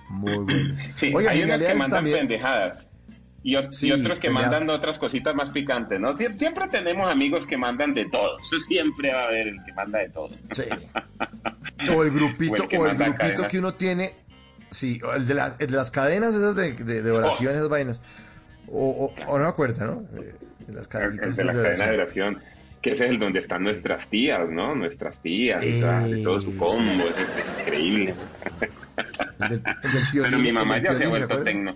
Muy buenos. Sí, Oiga, hay unos que mandan también. pendejadas. Y, ot- y Sí, otros que ya. mandan otras cositas más picantes, ¿no? Sie- Siempre, tenemos amigos que mandan de todo. Eso siempre va a haber el que manda de todo. Sí. O el grupito, O el que o el manda grupito cadenas. que uno tiene. Sí, o el de, las- el de las cadenas esas de, de, de oración, esas vainas. O, o, o no me acuerdo, ¿no? De, de las El, cadenitas el de la cadena de oración. Que ese es el donde están nuestras tías, ¿no? Nuestras tías y todo su Eh, combo. sí. Es increíble. El del, el del piolín, Pero mi mamá ya se ha vuelto tecno.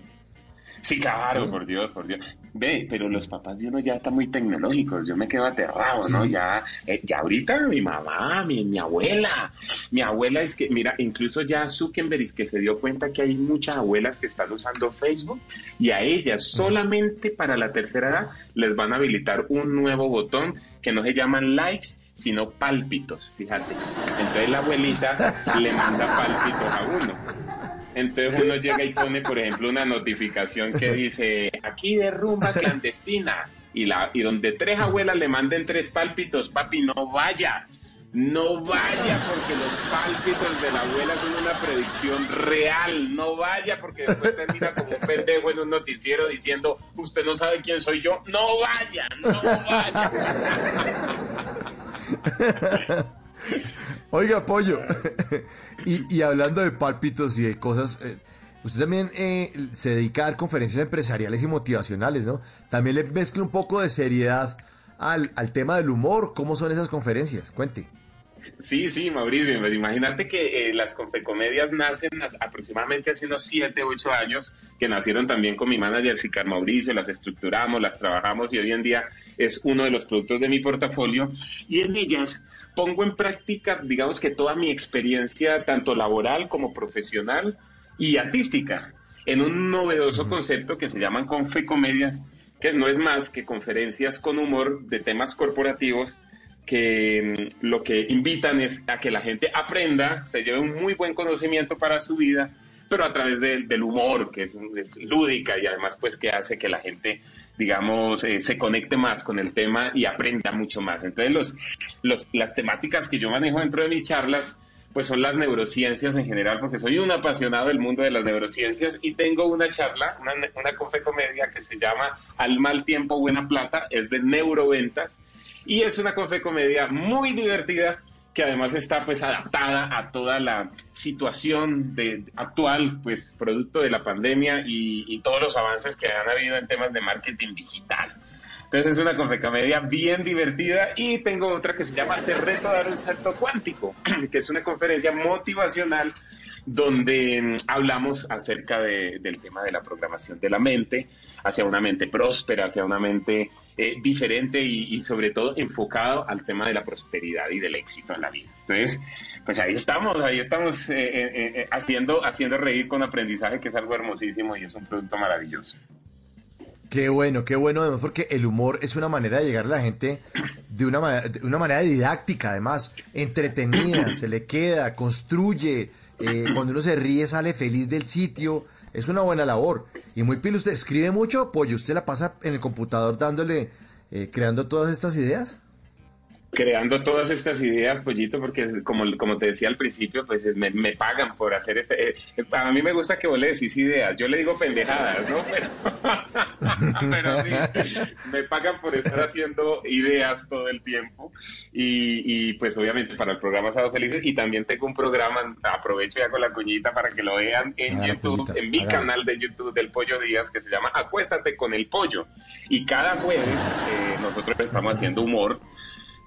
Sí, claro, Sí. por Dios, por Dios. Ve, pero los papás de uno ya están muy tecnológicos. Yo me quedo aterrado, ¿no? Sí. Ya, eh, ya ahorita mi mamá, mi, mi abuela. Mi abuela es que, mira, incluso ya Zuckerberg es que se dio cuenta que hay muchas abuelas que están usando Facebook y a ellas solamente para la tercera edad les van a habilitar un nuevo botón que no se llaman likes, sino pálpitos, fíjate. Entonces la abuelita le manda pálpitos a uno. Entonces uno llega y pone, por ejemplo, una notificación que dice, aquí de rumba clandestina. Y, la, y donde tres abuelas le manden tres pálpitos, papi, no vaya. No vaya porque los pálpitos de la abuela son una predicción real. No vaya porque después termina como un pendejo en un noticiero diciendo, usted no sabe quién soy yo. No vaya, no vaya. Oiga, pollo. y, hablando de pálpitos y de cosas, eh, usted también eh, se dedica a dar conferencias empresariales y motivacionales, ¿no? También le mezcla un poco de seriedad al, al tema del humor. ¿Cómo son esas conferencias? Cuente. Sí, sí, Mauricio, pues imagínate que eh, las confecomedias nacen aproximadamente hace unos 7, 8 años, que nacieron también con mi manager Sicar Mauricio, las estructuramos, las trabajamos y hoy en día es uno de los productos de mi portafolio y en ellas pongo en práctica, digamos que toda mi experiencia, tanto laboral como profesional y artística, en un novedoso concepto que se llaman confecomedias, que no es más que conferencias con humor de temas corporativos que mm, lo que invitan es a que la gente aprenda, se lleve un muy buen conocimiento para su vida, pero a través del- del humor, que es, es lúdica y además pues que hace que la gente, digamos, eh, se conecte más con el tema y aprenda mucho más. Entonces los, los, las temáticas que yo manejo dentro de mis charlas pues son las neurociencias en general, porque soy un apasionado del mundo de las neurociencias y tengo una charla, una, una confecomedia que se llama Al mal tiempo, buena plata, es de neuroventas y es una confecomedia muy divertida que además está pues adaptada a toda la situación de, actual, pues producto de la pandemia y, y todos los avances que han habido en temas de marketing digital. Entonces es una confecomedia bien divertida y tengo otra que se llama Te reto a dar un salto cuántico, que es una conferencia motivacional donde mm, hablamos acerca de- del tema de la programación de la mente, hacia una mente próspera, hacia una mente eh, diferente y, sobre todo enfocado al tema de la prosperidad y del éxito en la vida. Entonces, pues ahí estamos, ahí estamos eh, eh, eh, haciendo, haciendo reír con aprendizaje, que es algo hermosísimo y es un producto maravilloso. Qué bueno, qué bueno, además, porque el humor es una manera de llegar a la gente de una, de una manera didáctica, además, entretenida, se le queda, construye, eh, cuando uno se ríe sale feliz del sitio, es una buena labor. Y muy pilo, ¿usted escribe mucho? Pollo, ¿usted la pasa en el computador dándole, eh, creando todas estas ideas? Creando todas estas ideas, Pollito, porque como, como te decía al principio, pues es- me, me pagan por hacer este... eh, eh, a mí me gusta que vos le decís ideas, yo le digo pendejadas, ¿no? Pero, pero sí, me pagan por estar haciendo ideas todo el tiempo y, y, pues obviamente para el programa Sábado Felices y también tengo un programa, aprovecho ya con la cuñita para que lo vean en YouTube, cuñita, en mi canal de YouTube del Pollo Díaz que se llama Acuéstate con el Pollo y cada jueves eh, nosotros estamos haciendo humor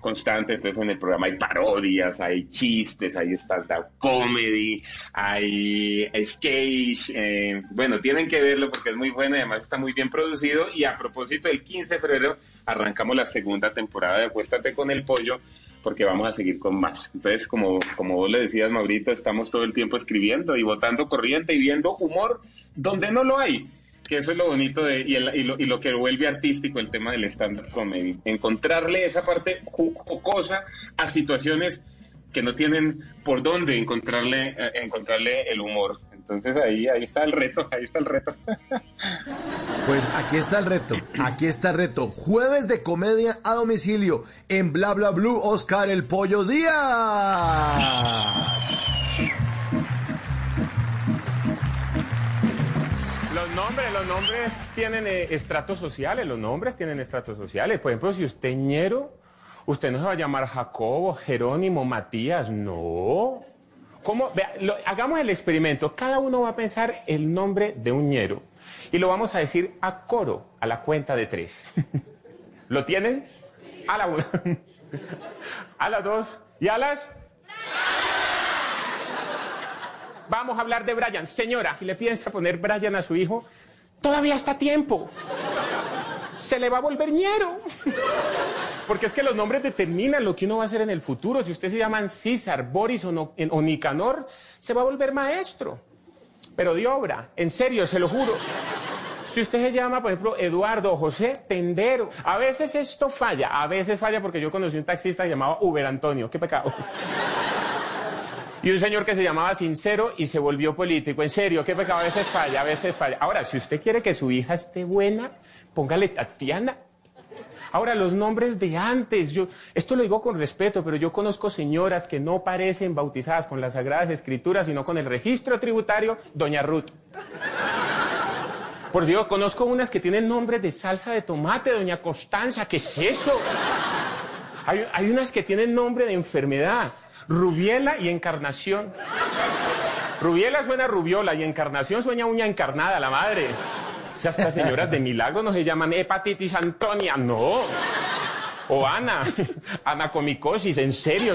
constante, entonces en el programa hay parodias, hay chistes, hay stand-up comedy, hay sketch, eh, bueno, tienen que verlo porque es muy bueno y además está muy bien producido y a propósito el 15 de febrero arrancamos la segunda temporada de Acuéstate con el Pollo porque vamos a seguir con más. Entonces, como, como vos le decías, Maurito, estamos todo el tiempo escribiendo y votando corriente y viendo humor donde no lo hay que eso es lo bonito de, y, el- y lo, y lo que vuelve artístico el tema del stand-up comedy. Encontrarle esa parte jocosa a situaciones que no tienen por dónde encontrarle, eh, encontrarle el humor. Entonces ahí, ahí está el reto, ahí está el reto. Pues aquí está el reto, aquí está el reto. Jueves de comedia a domicilio en Bla Bla Blue, Oscar el Pollo Díaz. Los nombres, los nombres tienen eh, estratos sociales, los nombres tienen estratos sociales. Por ejemplo, si usted es ñero, usted no se va a llamar Jacobo, Jerónimo, Matías, no. ¿Cómo? Vea, lo- hagamos el experimento. Cada uno va a pensar el nombre de un ñero y lo vamos a decir a coro, a la cuenta de tres. ¿Lo tienen? A la una, a las dos y a las... Vamos a hablar de Brian. Señora, si le piensa poner Brian a su hijo, todavía está a tiempo. Se le va a volver ñero. Porque es que los nombres determinan lo que uno va a hacer en el futuro. Si usted se llaman César, Boris o, no- o Nicanor, se va a volver maestro. Pero de obra, en serio, se lo juro. Si usted se llama, por ejemplo, Eduardo o José, tendero. A veces esto falla, a veces falla porque yo conocí un taxista llamado Uber Antonio. Qué pecado. Y un señor que se llamaba Sincero y se volvió político. En serio, qué pecado, a veces falla, a veces falla. Ahora, si usted quiere que su hija esté buena, póngale Tatiana. Ahora, los nombres de antes, yo, esto lo digo con respeto, pero yo conozco señoras que no parecen bautizadas con las Sagradas Escrituras, sino con el registro tributario, Doña Ruth. Por Dios, conozco unas que tienen nombres de salsa de tomate, Doña Constanza, ¿qué es eso? Hay unas que tienen nombre de enfermedad, Rubiela y Encarnación. Rubiela suena rubiola y Encarnación suena uña encarnada, la madre. O sea, estas señoras de milagro no se llaman hepatitis Antonia, no. O Ana, anacomicosis, en serio.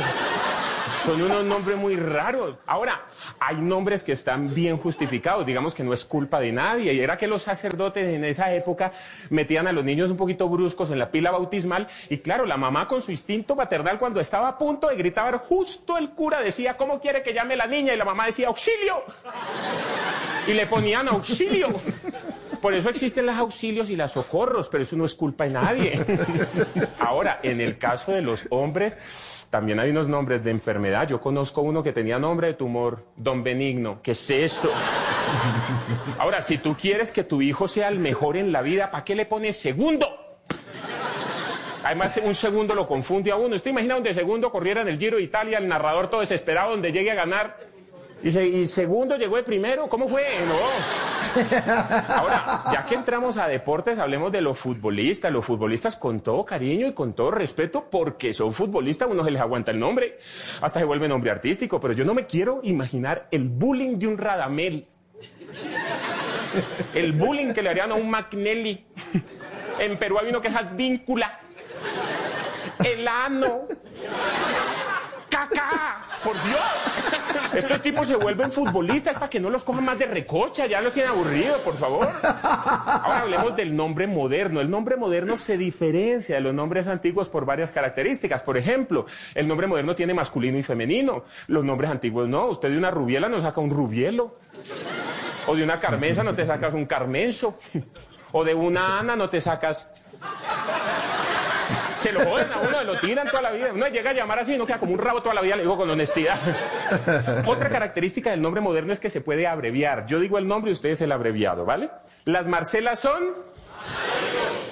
Son unos nombres muy raros. Ahora, hay nombres que están bien justificados, digamos que no es culpa de nadie. Y era que los sacerdotes en esa época metían a los niños un poquito bruscos en la pila bautismal. Y claro, la mamá con su instinto maternal, cuando estaba a punto de gritar, justo el cura decía, ¿cómo quiere que llame la niña? Y la mamá decía, auxilio. Y le ponían auxilio. Por eso existen los auxilios y los socorros, pero eso no es culpa de nadie. Ahora, en el caso de los hombres, también hay unos nombres de enfermedad. Yo conozco uno que tenía nombre de tumor, don Benigno. ¿Qué es eso? Ahora, si tú quieres que tu hijo sea el mejor en la vida, ¿para qué le pones segundo? Además, un segundo lo confunde a uno. ¿Usted imagina donde segundo corriera en el Giro de Italia, el narrador todo desesperado, donde llegue a ganar? Y, se- y segundo llegó de primero. ¿Cómo fue? No. Ahora, ya que entramos a deportes, hablemos de los futbolistas. Los futbolistas con todo cariño y con todo respeto, porque son futbolistas, uno se les aguanta el nombre, hasta se vuelve nombre artístico. Pero yo no me quiero imaginar el bullying de un Radamel. El bullying que le harían a un McNelly. En Perú hay uno que es Advíncula. El ano. Caca. Por Dios. Estos tipos se vuelven futbolistas para que no los cojan más de recocha. Ya los tienen aburridos, por favor. Ahora hablemos del nombre moderno. El nombre moderno se diferencia de los nombres antiguos por varias características. Por ejemplo, el nombre moderno tiene masculino y femenino. Los nombres antiguos no. Usted de una rubiela no saca un rubielo. O de una carmenza no te sacas un carmenso. O de una Ana no te sacas. Se lo joden a uno, lo tiran toda la vida. Uno llega a llamar así y no queda como un rabo toda la vida, le digo con honestidad. Otra característica del nombre moderno es que se puede abreviar. Yo digo el nombre y ustedes el abreviado, ¿vale? Las Marcelas son.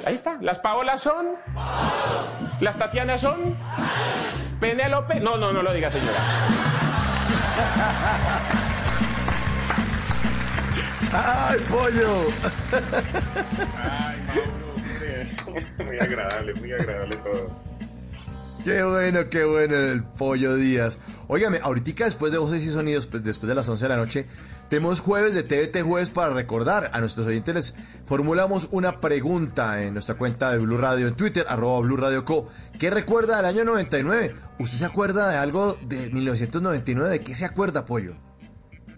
Ahí está. Las Paolas son. Las Tatianas son. Penélope. No, no, no lo diga, señora. ¡Ay, pollo! Ay, Mauro. Muy agradable, muy agradable todo. Qué bueno, qué bueno el pollo Díaz. Óigame, ahorita después de Voces y Sonidos, pues, después de las 11 de la noche, tenemos jueves de TVT Jueves para recordar. A nuestros oyentes les formulamos una pregunta en nuestra cuenta de Blue Radio en Twitter, arroba Blue Radio Co. ¿Qué recuerda del año 99? ¿Usted se acuerda de algo de 1999? ¿De qué se acuerda, pollo?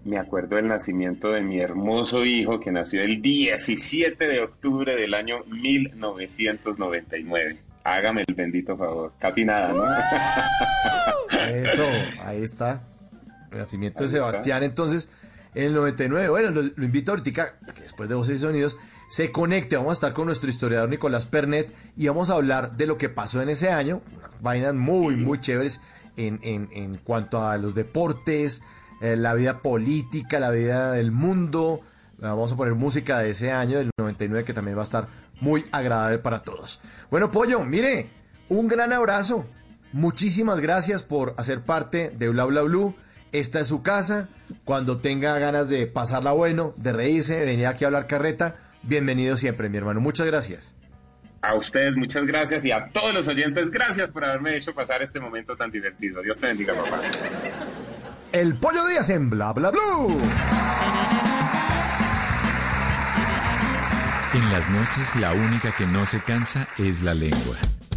Me acuerdo del nacimiento de mi hermoso hijo que nació el 17 de octubre del año 1999. Hágame el bendito favor. Casi nada, ¿no? Eso, ahí está. El nacimiento de Ahí está. Sebastián, entonces, en el 99. Bueno, lo, lo invito ahorita que después de Voces y Sonidos se conecte. Vamos a estar con nuestro historiador Nicolás Pernet y vamos a hablar de lo que pasó en ese año. Unas vainas muy, muy chéveres en, en- en cuanto a los deportes, eh, la vida política, la vida del mundo. Vamos a poner música de ese año, del 99, que también va a estar muy agradable para todos. Bueno, Pollo, mire, un gran abrazo. Muchísimas gracias por hacer parte de Bla Bla Blue. Esta es su casa. Cuando tenga ganas de pasarla bueno, de reírse, de venir aquí a hablar carreta, bienvenido siempre, mi hermano. Muchas gracias. A ustedes muchas gracias y a todos los oyentes, gracias por haberme hecho pasar este momento tan divertido. Dios te bendiga, papá. El Pollo Díaz en Bla Bla Blue. En las noches la única que no se cansa es la lengua.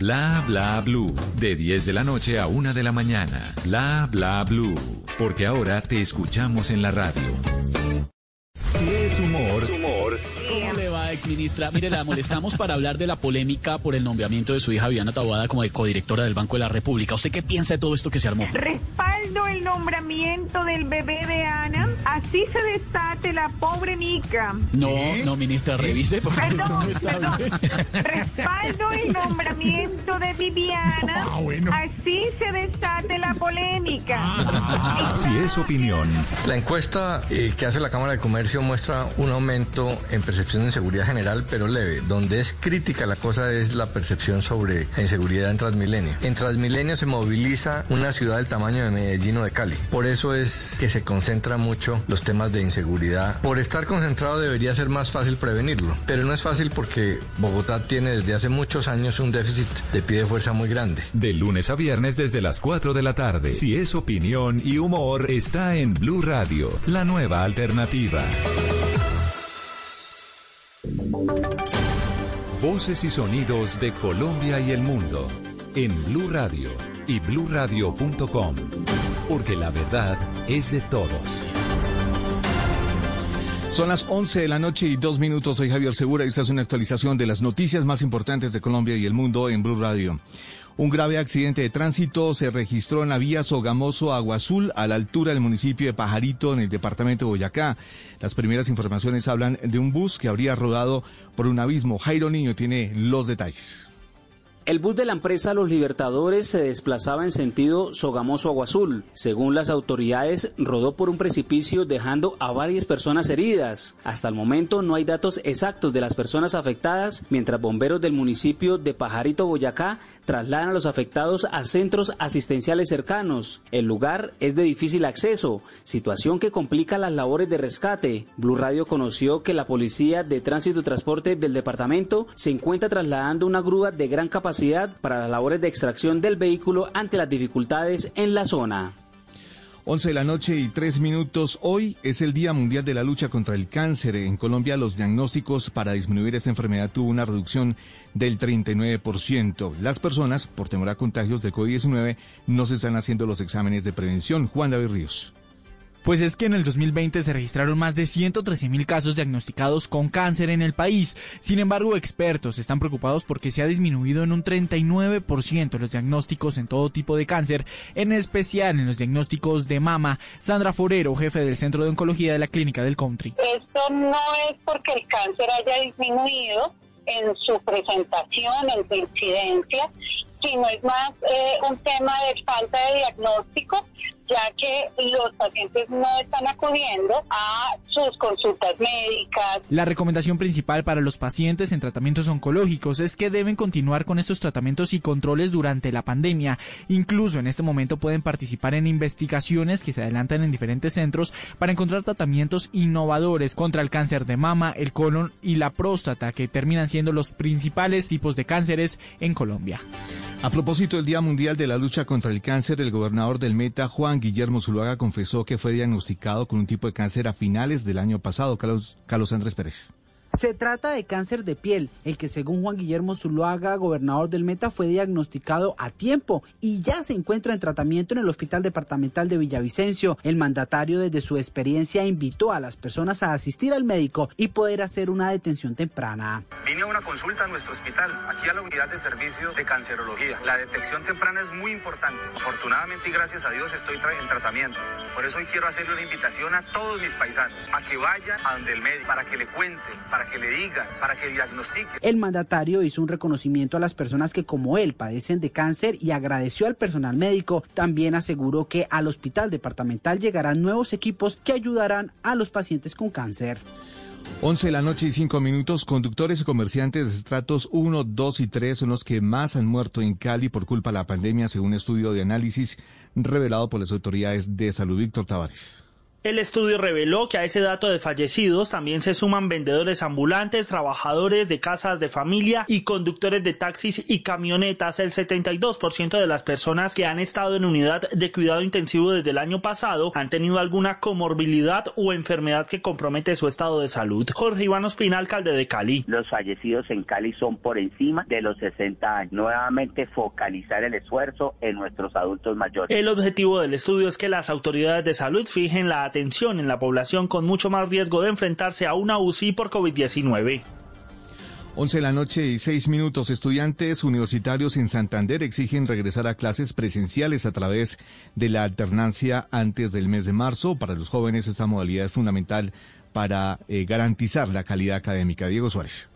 Bla bla blue. De 10 de la noche a 1 de la mañana. Bla bla blue. Porque ahora te escuchamos en la radio. Si es humor, ¿Cómo le va, exministra? Mire, la molestamos para hablar de la polémica por el nombramiento de su hija Viviana Taboada como de codirectora del Banco de la República. ¿Usted qué piensa de todo esto que se armó? Respaldo el nombramiento del bebé de Ana. Así se desate la pobre Mica. No, no, ministra, revise porque eso no Perdón, está perdón. bien. Respaldo el nombramiento de Viviana. Ah, bueno. Así se desate la polémica. si es opinión, La encuesta eh, que hace la Cámara de Comercio muestra un aumento en percepción de inseguridad general, pero leve. Donde es crítica la cosa es la percepción sobre la inseguridad en Transmilenio. En Transmilenio se moviliza una ciudad del tamaño de Medellín o de Cali. Por eso es que se concentran mucho los temas de inseguridad. Por estar concentrado debería ser más fácil prevenirlo, pero no es fácil porque Bogotá tiene desde hace muchos años un déficit de pie de fuerza muy grande. De lunes a viernes desde las 4 de la tarde. Si es opinión y humor, está en Blue Radio, la nueva alternativa. Voces y sonidos de Colombia y el mundo en Blue Radio y bluradio.com, porque la verdad es de todos. Son las 11 de la noche y dos minutos. Soy Javier Segura y esta es una actualización de las noticias más importantes de Colombia y el mundo en Blue Radio. Un grave accidente de tránsito se registró en la vía Sogamoso Agua Azul a la altura del municipio de Pajarito en el departamento de Boyacá. Las primeras informaciones hablan de un bus que habría rodado por un abismo. Jairo Niño tiene los detalles. El bus de la empresa Los Libertadores se desplazaba en sentido Sogamoso Azul. Según las autoridades, rodó por un precipicio dejando a varias personas heridas. Hasta el momento no hay datos exactos de las personas afectadas, mientras bomberos del municipio de Pajarito, Boyacá, trasladan a los afectados a centros asistenciales cercanos. El lugar es de difícil acceso, situación que complica las labores de rescate. Blue Radio conoció que la Policía de Tránsito y Transporte del departamento se encuentra trasladando una grúa de gran capacidad para las labores de extracción del vehículo ante las dificultades en la zona. 11 de la noche y 3 minutos. Hoy es el Día Mundial de la Lucha contra el Cáncer. En Colombia los diagnósticos para disminuir esa enfermedad tuvo una reducción del 39%. Las personas, por temor a contagios de COVID-19, no se están haciendo los exámenes de prevención. Juan David Ríos. Pues es que en el 2020 se registraron más de 113 mil casos diagnosticados con cáncer en el país. Sin embargo, expertos están preocupados porque se ha disminuido en un 39% los diagnósticos en todo tipo de cáncer, en especial en los diagnósticos de mama. Sandra Forero, jefe del Centro de Oncología de la Clínica del Country. Esto no es porque el cáncer haya disminuido en su presentación, en su incidencia, sino es más eh, un tema de falta de diagnóstico ya que los pacientes no están acudiendo a sus consultas médicas. La recomendación principal para los pacientes en tratamientos oncológicos es que deben continuar con estos tratamientos y controles durante la pandemia. Incluso en este momento pueden participar en investigaciones que se adelantan en diferentes centros para encontrar tratamientos innovadores contra el cáncer de mama, el colon y la próstata, que terminan siendo los principales tipos de cánceres en Colombia. A propósito del Día Mundial de la Lucha contra el Cáncer, el gobernador del Meta, Juan Guillermo Zuluaga, confesó que fue diagnosticado con un tipo de cáncer a finales del año pasado. Carlos, Carlos Andrés Pérez. Se trata de cáncer de piel, el que según Juan Guillermo Zuluaga, gobernador del Meta, fue diagnosticado a tiempo y ya se encuentra en tratamiento en el Hospital Departamental de Villavicencio. El mandatario desde su experiencia invitó a las personas a asistir al médico y poder hacer una detención temprana. Vine a una consulta a nuestro hospital, aquí a la unidad de servicio de cancerología. La detección temprana es muy importante. Afortunadamente y gracias a Dios estoy en tratamiento. Por eso hoy quiero hacerle una invitación a todos mis paisanos a que vayan a donde el médico para que le cuenten, para que le digan, para que diagnostiquen. El mandatario hizo un reconocimiento a las personas que como él padecen de cáncer y agradeció al personal médico. También aseguró que al hospital departamental llegarán nuevos equipos que ayudarán a los pacientes con cáncer. 11 de la noche y 5 minutos. Conductores y comerciantes de estratos 1, 2 y 3 son los que más han muerto en Cali por culpa de la pandemia, según estudio de análisis revelado por las autoridades de salud. Víctor Tavares. El estudio reveló que a ese dato de fallecidos también se suman vendedores ambulantes, trabajadores de casas de familia y conductores de taxis y camionetas. El 72% de las personas que han estado en unidad de cuidado intensivo desde el año pasado han tenido alguna comorbilidad o enfermedad que compromete su estado de salud. Jorge Iván Ospina, alcalde de Cali. Los fallecidos en Cali son por encima de los 60 años. Nuevamente focalizar el esfuerzo en nuestros adultos mayores. El objetivo del estudio es que las autoridades de salud fijen la atención en la población con mucho más riesgo de enfrentarse a una UCI por COVID-19. 11 de la noche y 6 minutos. Estudiantes universitarios en Santander exigen regresar a clases presenciales a través de la alternancia antes del mes de marzo. Para los jóvenes esta modalidad es fundamental para eh, garantizar la calidad académica. Diego Suárez.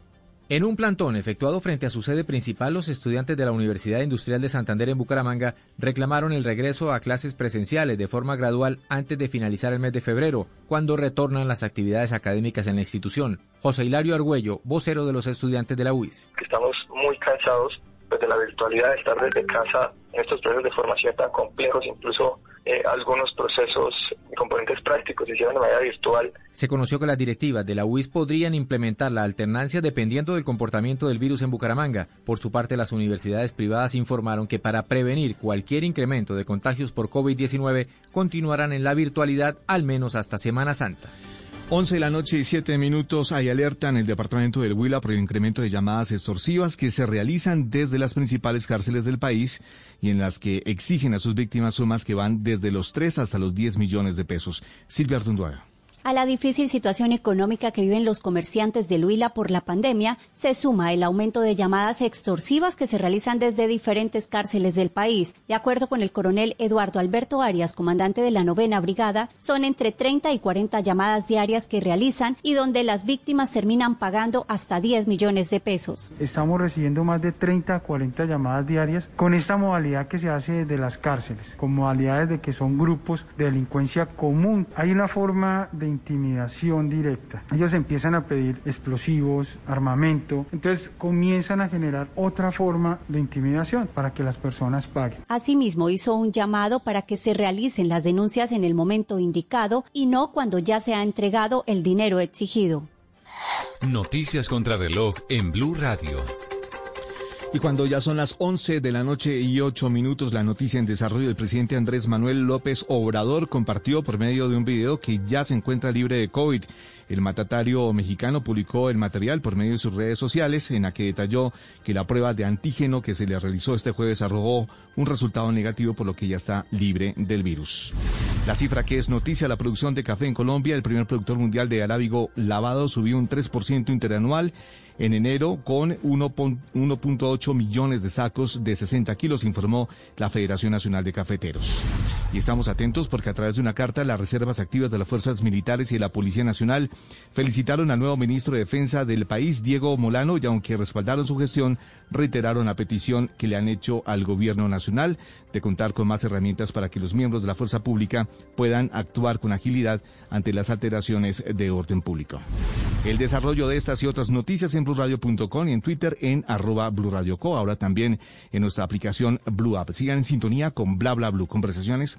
En un plantón efectuado frente a su sede principal, los estudiantes de la Universidad Industrial de Santander en Bucaramanga reclamaron el regreso a clases presenciales de forma gradual antes de finalizar el mes de febrero, cuando retornan las actividades académicas en la institución. José Hilario Argüello, vocero de los estudiantes de la UIS. Estamos muy cansados pues, de la virtualidad, de estar desde casa en estos procesos de formación tan complejos, incluso eh, algunos procesos y componentes prácticos se hicieron de manera virtual. Se conoció que las directivas de la UIS podrían implementar la alternancia dependiendo del comportamiento del virus en Bucaramanga. Por su parte, las universidades privadas informaron que para prevenir cualquier incremento de contagios por COVID-19 continuarán en la virtualidad al menos hasta Semana Santa. 11 de la noche y 7 minutos hay alerta en el departamento del Huila por el incremento de llamadas extorsivas que se realizan desde las principales cárceles del país y en las que exigen a sus víctimas sumas que van desde los 3 hasta los 10 millones de pesos. Silvia Artunduaga. A la difícil situación económica que viven los comerciantes de Huila por la pandemia, se suma el aumento de llamadas extorsivas que se realizan desde diferentes cárceles del país. De acuerdo con el coronel Eduardo Alberto Arias, comandante de la novena brigada, son entre 30 y 40 llamadas diarias que realizan y donde las víctimas terminan pagando hasta 10 millones de pesos. Estamos recibiendo más de 30 a 40 llamadas diarias con esta modalidad que se hace desde las cárceles, con modalidades de que son grupos de delincuencia común. Hay una forma de intimidación directa. Ellos empiezan a pedir explosivos, armamento, entonces comienzan a generar otra forma de intimidación para que las personas paguen. Asimismo, hizo un llamado para que se realicen las denuncias en el momento indicado y no cuando ya se ha entregado el dinero exigido. Noticias contra reloj en Blue Radio. Y cuando ya son las 11 de la noche y 8 minutos, la noticia en desarrollo del presidente Andrés Manuel López Obrador compartió por medio de un video que ya se encuentra libre de COVID. El matatario mexicano publicó el material por medio de sus redes sociales en la que detalló que la prueba de antígeno que se le realizó este jueves arrojó un resultado negativo por lo que ya está libre del virus. La cifra que es noticia, la producción de café en Colombia, el primer productor mundial de arábigo lavado subió un 3% interanual en enero con 1.8 millones de sacos de 60 kilos, informó la Federación Nacional de Cafeteros. Y estamos atentos porque a través de una carta las reservas activas de las fuerzas militares y de la Policía Nacional felicitaron al nuevo ministro de Defensa del país, Diego Molano, y aunque respaldaron su gestión, reiteraron la petición que le han hecho al gobierno nacional de contar con más herramientas para que los miembros de la fuerza pública puedan actuar con agilidad ante las alteraciones de orden público. El desarrollo de estas y otras noticias en blurradio.com y en Twitter en arroba blurradioco, ahora también en nuestra aplicación Blue. Sigan en sintonía con Bla Bla Blue, conversaciones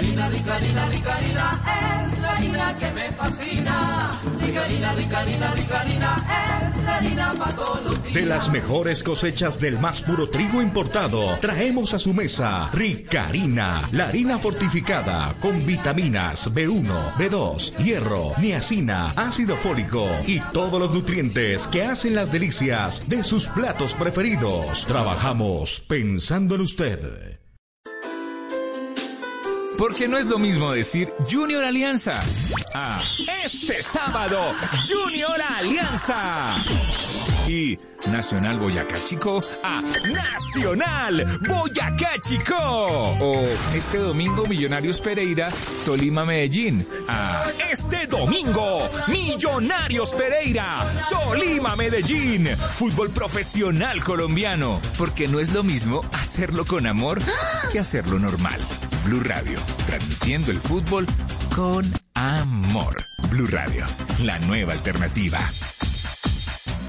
Ricarina, ricarina, ricarina, es la harina que me fascina. Ricarina, ricarina, ricarina, es la harina para todos. De las mejores cosechas del más puro trigo importado, traemos a su mesa Ricarina, la harina fortificada con vitaminas B1, B2, hierro, niacina, ácido fólico y todos los nutrientes que hacen las delicias de sus platos preferidos. Trabajamos pensando en usted. Porque no es lo mismo decir Junior Alianza a este sábado Junior Alianza. Y Nacional Boyacá Chico a Nacional Boyacá Chico. O este domingo Millonarios Pereira, Tolima Medellín. A este domingo Millonarios Pereira, Tolima Medellín. Fútbol profesional colombiano. Porque no es lo mismo hacerlo con amor que hacerlo normal. Blue Radio, transmitiendo el fútbol con amor. Blue Radio, la nueva alternativa.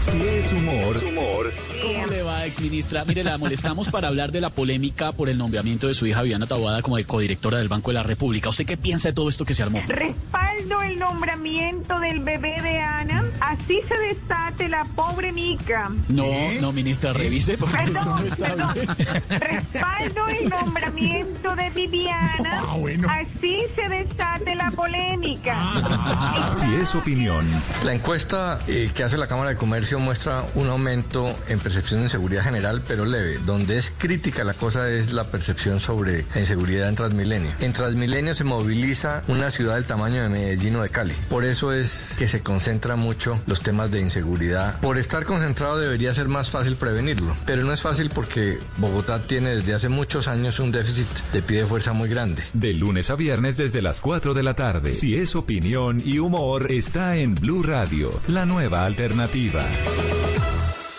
Si es humor, ¿Cómo le va, exministra? Mire, la molestamos para hablar de la polémica por el nombramiento de su hija Viviana Taboada como de codirectora del Banco de la República. ¿Usted qué piensa de todo esto que se armó? Respaldo el nombramiento del bebé de Ana. Así se destate la pobre Mica. No, no, ministra, revise porque eso no Perdón, perdón. Respaldo el nombramiento de Viviana. Así se destate la polémica. si es opinión, La encuesta eh, que hace la Cámara de Comercio muestra un aumento en percepción de inseguridad general, pero leve. Donde es crítica la cosa es la percepción sobre la inseguridad en Transmilenio. En Transmilenio se moviliza una ciudad del tamaño de Medellín o de Cali. Por eso es que se concentra mucho los temas de inseguridad. Por estar concentrado debería ser más fácil prevenirlo, pero no es fácil porque Bogotá tiene desde hace muchos años un déficit de pie de fuerza muy grande. de lunes a viernes desde las 4 de la tarde. Si es opinión y humor, está en Blue Radio, la nueva alternativa.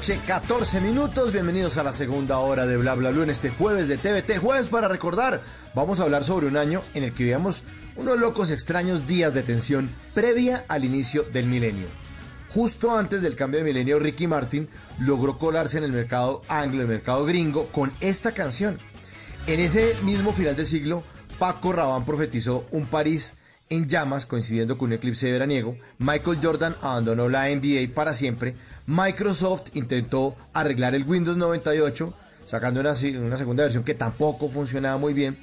Noche, 14 minutos. Bienvenidos a la segunda hora de Bla Bla Blue en este jueves de TVT. Jueves para recordar. Vamos a hablar sobre un año en el que vivíamos unos locos extraños días de tensión previa al inicio del milenio. Justo antes del cambio de milenio, Ricky Martin logró colarse en el mercado anglo, el mercado gringo, con esta canción. En ese mismo final de siglo, Paco Rabanne profetizó un París en llamas, coincidiendo con un eclipse veraniego. Michael Jordan abandonó la NBA para siempre. Microsoft intentó arreglar el Windows 98, sacando una segunda versión que tampoco funcionaba muy bien.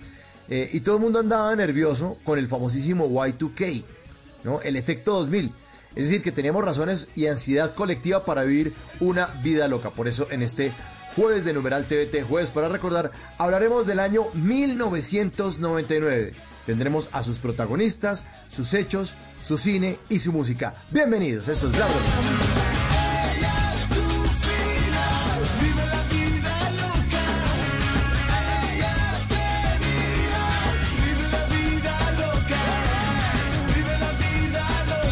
Eh, y todo el mundo andaba nervioso con el famosísimo Y2K, ¿no? el efecto 2000. Es decir, que teníamos razones y ansiedad colectiva para vivir una vida loca. Por eso en este jueves de numeral TVT, jueves para recordar, hablaremos del año 1999. Tendremos a sus protagonistas, sus hechos, su cine y su música. Bienvenidos, esto es Bla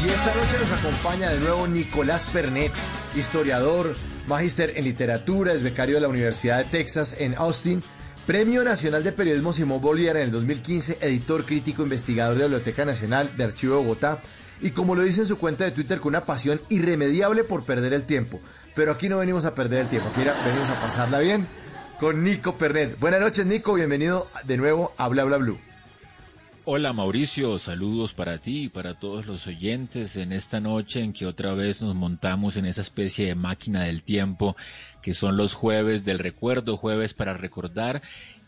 esta noche nos acompaña de nuevo Nicolás Pernet, historiador, magíster en literatura, es becario de la Universidad de Texas en Austin, Premio Nacional de Periodismo Simón Bolívar en el 2015, editor crítico investigador de la Biblioteca Nacional de Archivo de Bogotá y como lo dice en su cuenta de Twitter, con una pasión irremediable por perder el tiempo. Pero aquí no venimos a perder el tiempo, aquí venimos a pasarla bien con Nico Pernet. Buenas noches, Nico, bienvenido de nuevo a Bla Bla Blue. Hola Mauricio, saludos para ti y para todos los oyentes en esta noche en que otra vez nos montamos en esa especie de máquina del tiempo que son los jueves del recuerdo, jueves para recordar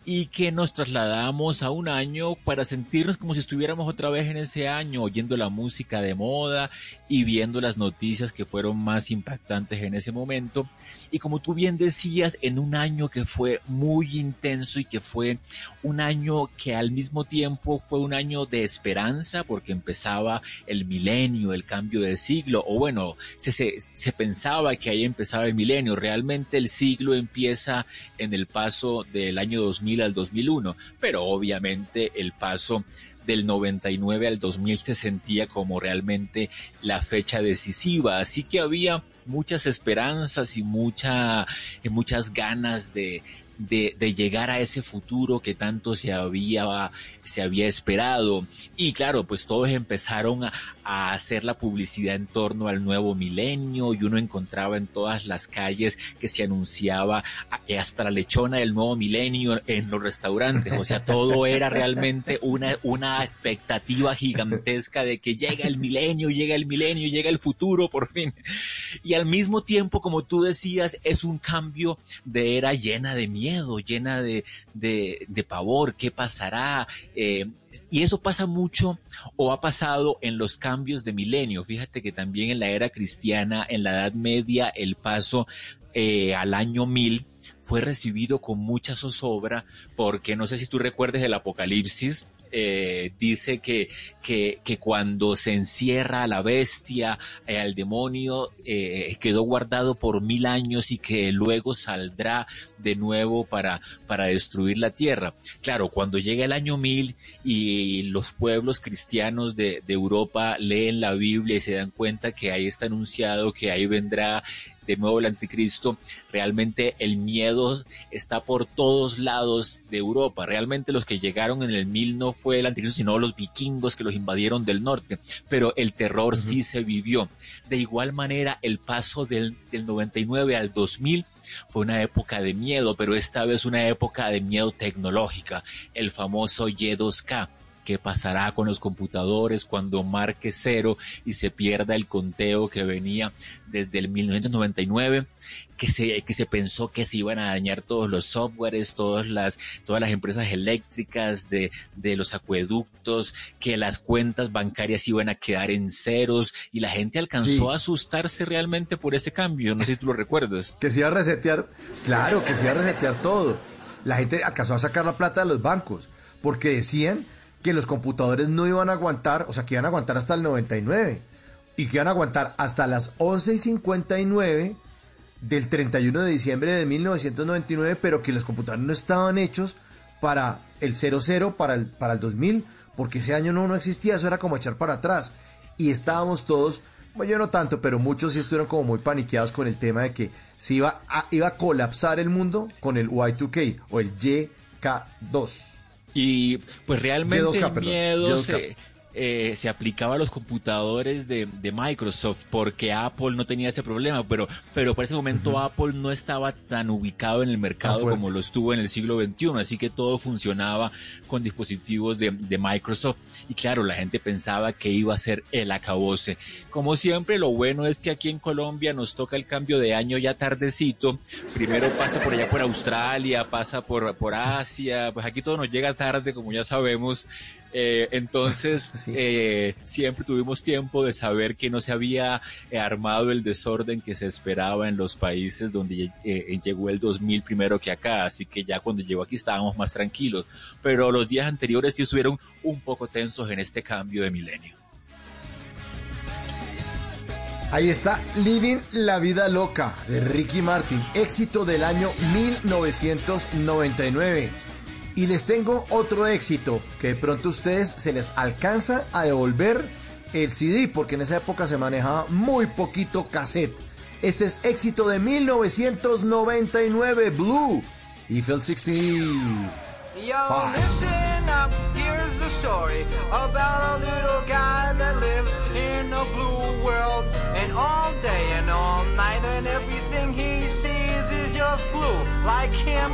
y que nos trasladamos a un año para sentirnos como si estuviéramos otra vez en ese año, oyendo la música de moda y viendo las noticias que fueron más impactantes en ese momento. Y como tú bien decías, en un año que fue muy intenso y que fue un año que al mismo tiempo fue un año de esperanza porque empezaba el milenio, el cambio de siglo, o bueno, se, se, se pensaba que ahí empezaba el milenio. Realmente el siglo empieza en el paso del año 2000 al 2001, pero obviamente el paso del 99 al 2000 se sentía como realmente la fecha decisiva, así que había muchas esperanzas y mucha, muchas ganas de, de, de, llegar a ese futuro que tanto se había, se había esperado. Y claro, pues todos empezaron a, a, hacer la publicidad en torno al nuevo milenio y uno encontraba en todas las calles que se anunciaba hasta la lechona del nuevo milenio en los restaurantes. O sea, todo era realmente una, una expectativa gigantesca de que llega el milenio, llega el milenio, llega el futuro por fin. Y al mismo tiempo, como tú decías, es un cambio de era llena de miedo llena de, de, de pavor, qué pasará. Eh, y eso pasa mucho o ha pasado en los cambios de milenio. Fíjate que también en la era cristiana, en la Edad Media, el paso eh, al año 1000 fue recibido con mucha zozobra porque no sé si tú recuerdes el Apocalipsis, eh, dice que, que, que, cuando se encierra a la bestia, eh, al demonio, eh, quedó guardado por mil años y que luego saldrá de nuevo para, para destruir la tierra. Claro, cuando llega el año mil y los pueblos cristianos de, de Europa leen la Biblia y se dan cuenta que ahí está anunciado que ahí vendrá de nuevo el anticristo, realmente el miedo está por todos lados de Europa. Realmente los que llegaron en el mil no fue el anticristo, sino los vikingos que los invadieron del norte. Pero el terror uh -huh. sí se vivió. De igual manera, el paso del, del 99 al 2000 fue una época de miedo, pero esta vez una época de miedo tecnológica, el famoso Y2K qué pasará con los computadores cuando marque cero y se pierda el conteo que venía desde el 1999, que se, que se pensó que se iban a dañar todos los softwares, todas las, todas las empresas eléctricas de, de los acueductos, que las cuentas bancarias iban a quedar en ceros y la gente alcanzó sí. a asustarse realmente por ese cambio. No sé si tú lo recuerdas. Que se iba a resetear, claro, que se iba a resetear todo. La gente alcanzó a sacar la plata de los bancos porque decían que los computadores no iban a aguantar, o sea, que iban a aguantar hasta el 99 y que iban a aguantar hasta las 11 y 59 del 31 de diciembre de 1999, pero que los computadores no estaban hechos para el 00, para el, para el 2000, porque ese año no, no existía, eso era como echar para atrás. Y estábamos todos, bueno, yo no tanto, pero muchos sí estuvieron como muy paniqueados con el tema de que se iba a, iba a colapsar el mundo con el Y2K o el YK2. Y pues realmente el miedo se, eh, se, aplicaba a los computadores de, de, Microsoft porque Apple no tenía ese problema, pero, pero por ese momento uh -huh. Apple no estaba tan ubicado en el mercado como lo estuvo en el siglo XXI, así que todo funcionaba con dispositivos de, de, Microsoft y claro, la gente pensaba que iba a ser el acabose. Como siempre, lo bueno es que aquí en Colombia nos toca el cambio de año ya tardecito, primero pasa por allá por Australia, pasa por, por Asia, pues aquí todo nos llega tarde, como ya sabemos, eh, entonces, sí. eh, siempre tuvimos tiempo de saber que no se había eh, armado el desorden que se esperaba en los países donde eh, llegó el 2000 primero que acá, así que ya cuando llegó aquí estábamos más tranquilos, pero los días anteriores sí estuvieron un poco tensos en este cambio de milenio. Ahí está Living la Vida Loca de Ricky Martin, éxito del año 1999. Y les tengo otro éxito que de pronto a ustedes se les alcanza a devolver el CD porque en esa época se manejaba muy poquito cassette. Este es éxito de 1999, Blue, Eiffel 60. Yo, listen Now, here's the story about a little guy that lives in a blue world. And all day and all night, and everything he sees is just blue. Like him,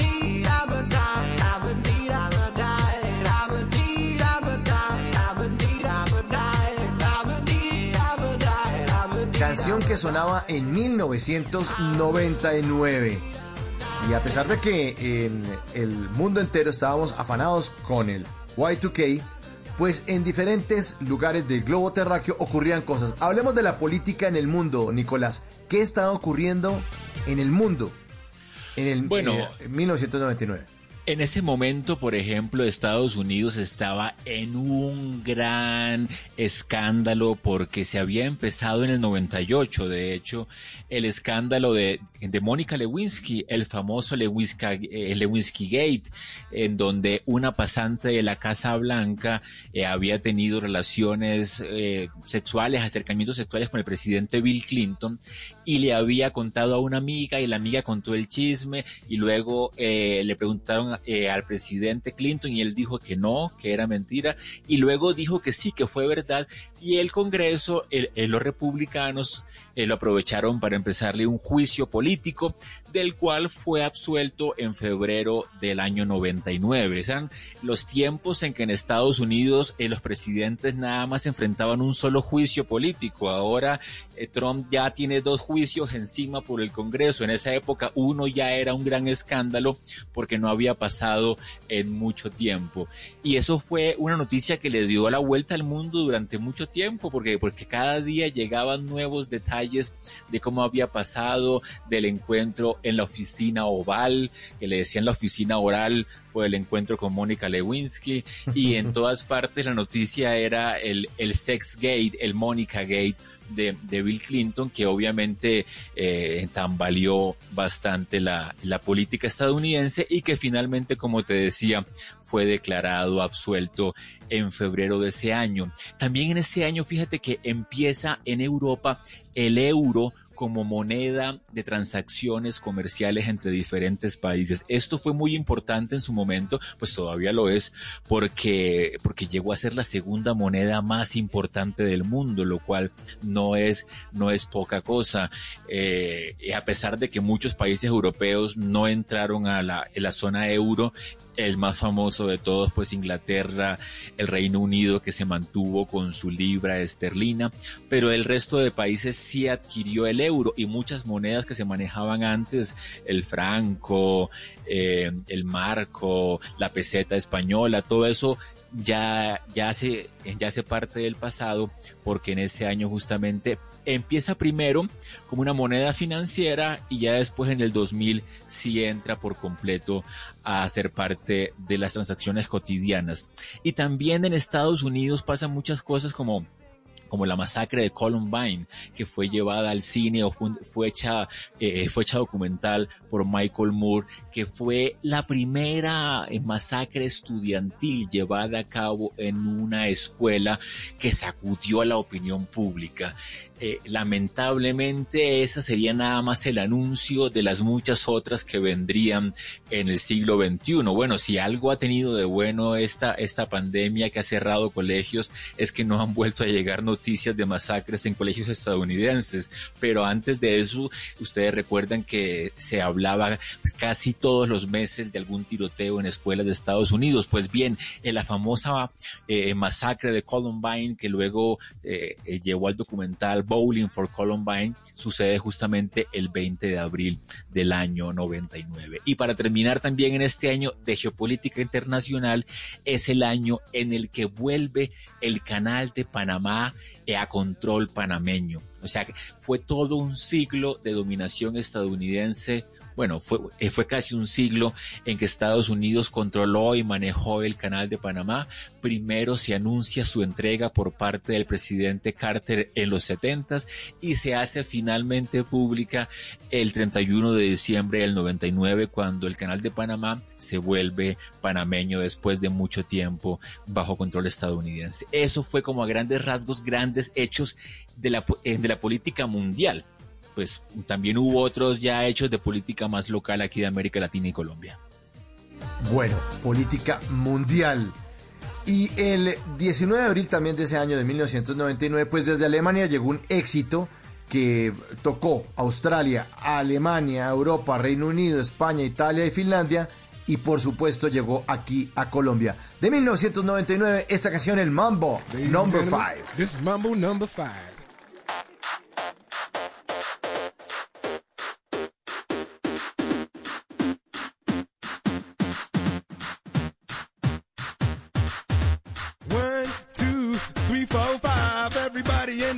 Canción que sonaba en 1999. Y a pesar de que en el mundo entero estábamos afanados con el Y2K, pues en diferentes lugares del globo terráqueo ocurrían cosas. Hablemos de la política en el mundo, Nicolás. ¿Qué estaba ocurriendo en el mundo en el Bueno. eh, 1999? En ese momento, por ejemplo, Estados Unidos estaba en un gran escándalo porque se había empezado en el 98, de hecho, el escándalo de, de Mónica Lewinsky, el famoso Lewinsky, eh, Lewinsky Gate, en donde una pasante de la Casa Blanca eh, había tenido relaciones eh, sexuales, acercamientos sexuales con el presidente Bill Clinton y le había contado a una amiga y la amiga contó el chisme y luego eh, le preguntaron eh, al presidente Clinton y él dijo que no, que era mentira y luego dijo que sí, que fue verdad y el Congreso, el- el- los republicanos eh, lo aprovecharon para empezarle un juicio político del cual fue absuelto en febrero del año 99. Eran los tiempos en que en Estados Unidos eh, los presidentes nada más enfrentaban un solo juicio político. Ahora eh, Trump ya tiene dos juicios encima por el Congreso. En esa época uno ya era un gran escándalo porque no había pasado en mucho tiempo. Y eso fue una noticia que le dio la vuelta al mundo durante mucho tiempo porque, porque cada día llegaban nuevos detalles de cómo había pasado del encuentro en la oficina oval, que le decían la oficina oral por el encuentro con Mónica Lewinsky y en todas partes la noticia era el, el sex gate, el Mónica gate de, de Bill Clinton que obviamente eh, tambaleó bastante la, la política estadounidense y que finalmente como te decía fue declarado absuelto en febrero de ese año. También en ese año fíjate que empieza en Europa el euro como moneda de transacciones comerciales entre diferentes países. Esto fue muy importante en su momento, pues todavía lo es, porque, porque llegó a ser la segunda moneda más importante del mundo, lo cual no es, no es poca cosa. Eh, y a pesar de que muchos países europeos no entraron a la, a la zona euro, el más famoso de todos, pues Inglaterra, el Reino Unido que se mantuvo con su libra esterlina, pero el resto de países sí adquirió el euro y muchas monedas que se manejaban antes, el franco, eh, el marco, la peseta española, todo eso ya, ya, hace, ya hace parte del pasado porque en ese año justamente empieza primero como una moneda financiera y ya después en el 2000 sí entra por completo a ser parte de las transacciones cotidianas. Y también en Estados Unidos pasan muchas cosas como como la masacre de Columbine, que fue llevada al cine o fue, hecha, eh, fue hecha documental por Michael Moore, que fue la primera eh, masacre estudiantil llevada a cabo en una escuela que sacudió a la opinión pública. Eh, lamentablemente esa sería nada más el anuncio de las muchas otras que vendrían en el siglo XXI. Bueno, si algo ha tenido de bueno esta, esta pandemia que ha cerrado colegios es que no han vuelto a llegar noticias de masacres en colegios estadounidenses. Pero antes de eso, ustedes recuerdan que se hablaba pues, casi todos los meses de algún tiroteo en escuelas de Estados Unidos. Pues bien, en la famosa eh, masacre de Columbine que luego eh, llevó al documental Bowling for Columbine sucede justamente el 20 de abril del año 99. Y para terminar también en este año de geopolítica internacional es el año en el que vuelve el canal de Panamá a control panameño. O sea, fue todo un siglo de dominación estadounidense bueno, fue, eh, fue casi un siglo en que Estados Unidos controló y manejó el canal de Panamá. Primero se anuncia su entrega por parte del presidente Carter en los 70 y se hace finalmente pública el 31 de diciembre del 99 cuando el canal de Panamá se vuelve panameño después de mucho tiempo bajo control estadounidense. Eso fue como a grandes rasgos, grandes hechos de la, eh, de la política mundial pues también hubo otros ya hechos de política más local aquí de América Latina y Colombia. Bueno, política mundial. Y el 19 de abril también de ese año de 1999, pues desde Alemania llegó un éxito que tocó Australia, Alemania, Europa, Reino Unido, España, Italia y Finlandia y por supuesto llegó aquí a Colombia. De 1999 esta canción el Mambo Number 5. This is Mambo Number 5.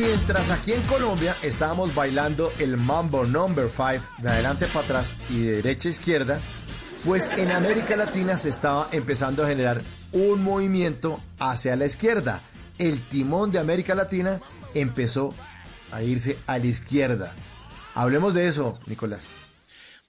Mientras aquí en Colombia estábamos bailando el Mambo Number 5 de adelante para atrás y de derecha a izquierda, pues en América Latina se estaba empezando a generar un movimiento hacia la izquierda. El timón de América Latina empezó a irse a la izquierda. Hablemos de eso, Nicolás.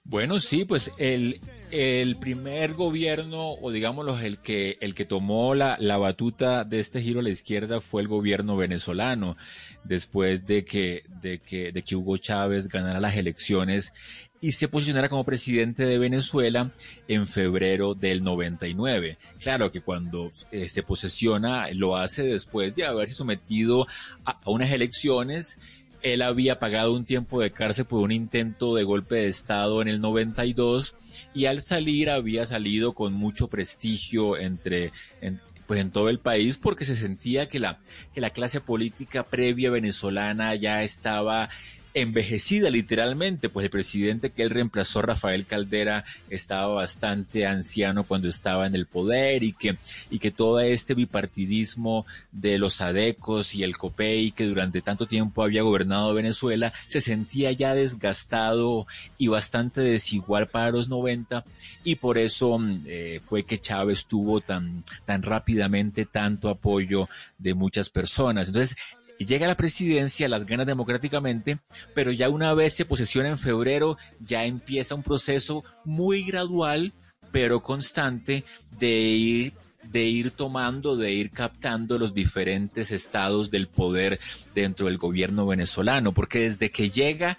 Bueno, sí, pues el, el primer gobierno, o digámoslo, el que, el que tomó la, la batuta de este giro a la izquierda fue el gobierno venezolano, después de que, de que, de que Hugo Chávez ganara las elecciones y se posicionara como presidente de Venezuela en febrero del 99. Claro que cuando eh, se posesiona lo hace después de haberse sometido a, a unas elecciones él había pagado un tiempo de cárcel por un intento de golpe de Estado en el 92 y al salir había salido con mucho prestigio entre... En, pues en todo el país porque se sentía que la, que la clase política previa venezolana ya estaba envejecida literalmente, pues el presidente que él reemplazó, Rafael Caldera, estaba bastante anciano cuando estaba en el poder y que, y que todo este bipartidismo de los adecos y el COPEI que durante tanto tiempo había gobernado Venezuela se sentía ya desgastado y bastante desigual para los 90 y por eso eh, fue que Chávez tuvo tan, tan rápidamente tanto apoyo de muchas personas. Entonces, llega a la presidencia, las gana democráticamente, pero ya una vez se posesiona en febrero, ya empieza un proceso muy gradual, pero constante, de ir de ir tomando, de ir captando los diferentes estados del poder dentro del gobierno venezolano, porque desde que llega,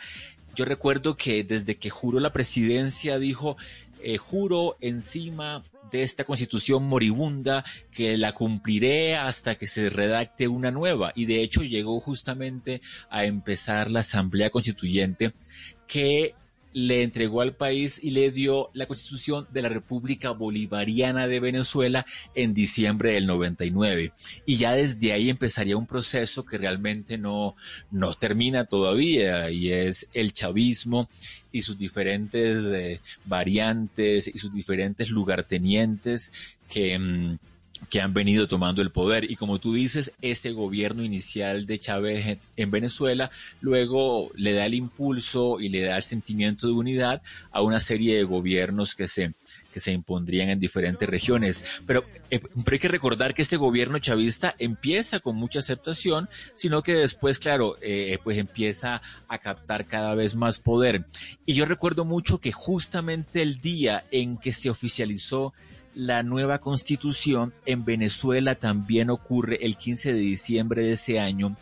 yo recuerdo que desde que juró la presidencia dijo, eh, juro encima esta constitución moribunda que la cumpliré hasta que se redacte una nueva. Y de hecho llegó justamente a empezar la Asamblea Constituyente que le entregó al país y le dio la constitución de la República Bolivariana de Venezuela en diciembre del 99. Y ya desde ahí empezaría un proceso que realmente no, no termina todavía y es el chavismo y sus diferentes eh, variantes y sus diferentes lugartenientes que... Mm, que han venido tomando el poder. Y como tú dices, este gobierno inicial de Chávez en Venezuela luego le da el impulso y le da el sentimiento de unidad a una serie de gobiernos que se, que se impondrían en diferentes regiones. Pero, eh, hay que recordar que este gobierno chavista empieza con mucha aceptación, sino que después, claro, eh, pues empieza a captar cada vez más poder. Y yo recuerdo mucho que justamente el día en que se oficializó la nueva constitución, en Venezuela también ocurre el 15 de diciembre de ese año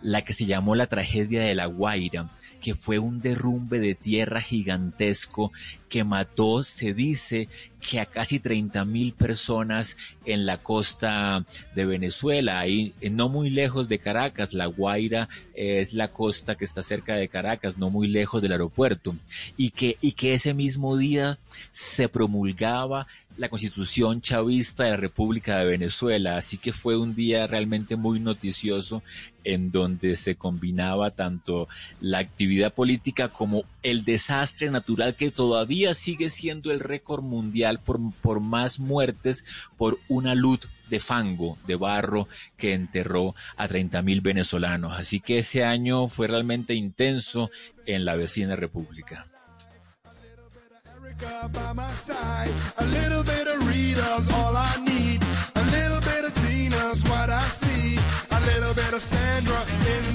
la que se llamó la tragedia de La Guaira, que fue un derrumbe de tierra gigantesco que mató, se dice, que a casi 30 mil personas en la costa de Venezuela, ahí eh, no muy lejos de Caracas. La Guaira es la costa que está cerca de Caracas, no muy lejos del aeropuerto, y que, y que ese mismo día se promulgaba la constitución chavista de la República de Venezuela, así que fue un día realmente muy noticioso en donde se combinaba tanto la actividad política como el desastre natural que todavía sigue siendo el récord mundial por, por más muertes por una luz de fango, de barro, que enterró a 30 mil venezolanos. Así que ese año fue realmente intenso en la vecina república.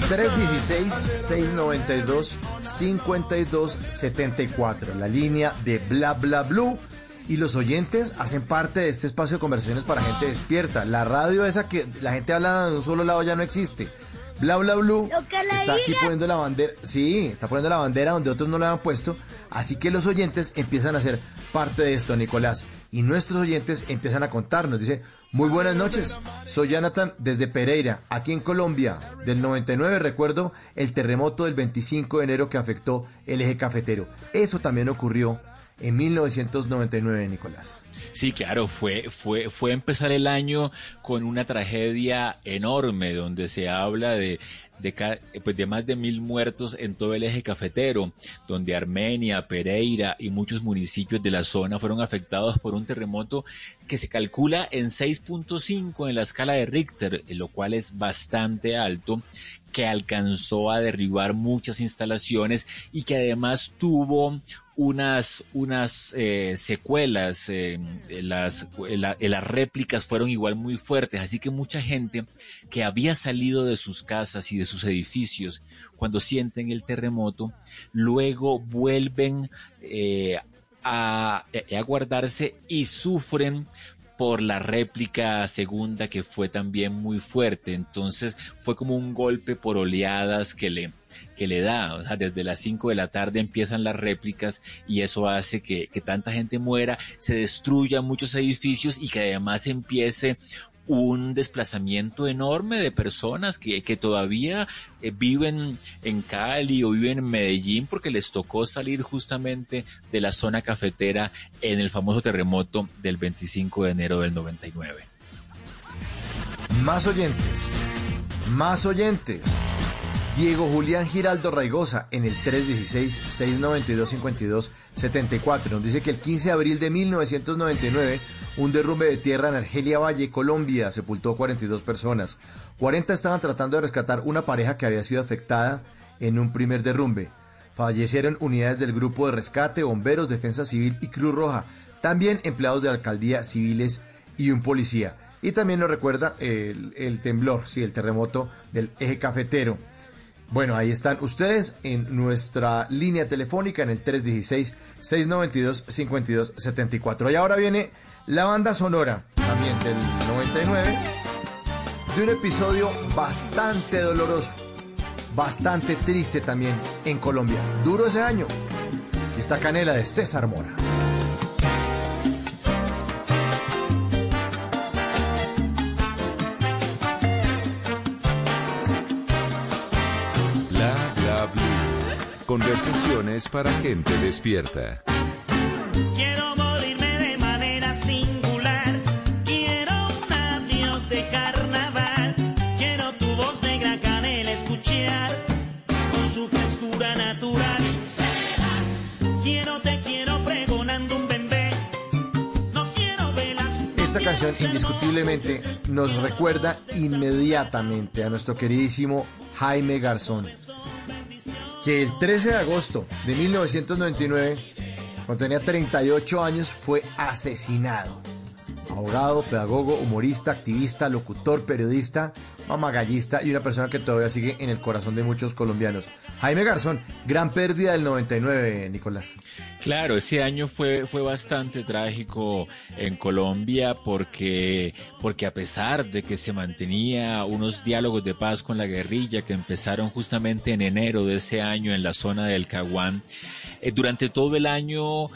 316-692-5274, la línea de Bla Bla Blue. Y los oyentes hacen parte de este espacio de conversaciones para gente despierta. La radio esa que la gente habla de un solo lado ya no existe. Bla Bla Blue está aquí poniendo la bandera. Sí, está poniendo la bandera donde otros no la han puesto. Así que los oyentes empiezan a ser parte de esto, Nicolás. Y nuestros oyentes empiezan a contarnos. Dice, muy buenas noches. Soy Jonathan desde Pereira, aquí en Colombia. Del 99 recuerdo el terremoto del 25 de enero que afectó el eje cafetero. Eso también ocurrió en 1999, Nicolás. Sí, claro, fue, fue, fue empezar el año con una tragedia enorme donde se habla de, de, pues de más de mil muertos en todo el eje cafetero, donde Armenia, Pereira y muchos municipios de la zona fueron afectados por un terremoto que se calcula en 6.5 en la escala de Richter, lo cual es bastante alto, que alcanzó a derribar muchas instalaciones y que además tuvo unas, unas eh, secuelas, eh, las, las réplicas fueron igual muy fuertes, así que mucha gente que había salido de sus casas y de sus edificios cuando sienten el terremoto, luego vuelven eh, a, a guardarse y sufren por la réplica segunda que fue también muy fuerte. Entonces fue como un golpe por oleadas que le, que le da. O sea, desde las 5 de la tarde empiezan las réplicas y eso hace que, que tanta gente muera, se destruyan muchos edificios y que además empiece un desplazamiento enorme de personas que, que todavía eh, viven en Cali o viven en Medellín porque les tocó salir justamente de la zona cafetera en el famoso terremoto del 25 de enero del 99. Más oyentes, más oyentes. Diego Julián Giraldo Raigosa en el 316-692-5274 nos dice que el 15 de abril de 1999 un derrumbe de tierra en Argelia Valle, Colombia, sepultó 42 personas. 40 estaban tratando de rescatar una pareja que había sido afectada en un primer derrumbe. Fallecieron unidades del Grupo de Rescate, Bomberos, Defensa Civil y Cruz Roja. También empleados de alcaldía civiles y un policía. Y también nos recuerda el, temblor, sí, el terremoto del eje cafetero. Bueno, ahí están ustedes en nuestra línea telefónica en el 316-692-5274. Y ahora viene la banda sonora, también del 99, de un episodio bastante doloroso, bastante triste también en Colombia. Duro ese año. Esta canela de César Mora. Conversaciones para gente despierta. Quiero morirme de manera singular. Quiero un adiós de carnaval. Quiero tu voz negra canela escuchar. Con su frescura natural. Quiero, te quiero pregonando un bebé. No quiero velas. Esta canción indiscutiblemente nos recuerda inmediatamente a nuestro queridísimo Jaime Garzón, que el 13 de agosto de 1999, cuando tenía 38 años, fue asesinado. Abogado, pedagogo, humorista, activista, locutor, periodista, mamagallista y una persona que todavía sigue en el corazón de muchos colombianos. Jaime Garzón, gran pérdida del 99, Nicolás. Claro, ese año fue, fue bastante trágico en Colombia porque, porque a pesar de que se mantenía unos diálogos de paz con la guerrilla que empezaron justamente en enero de ese año en la zona del Caguán, eh, durante todo el año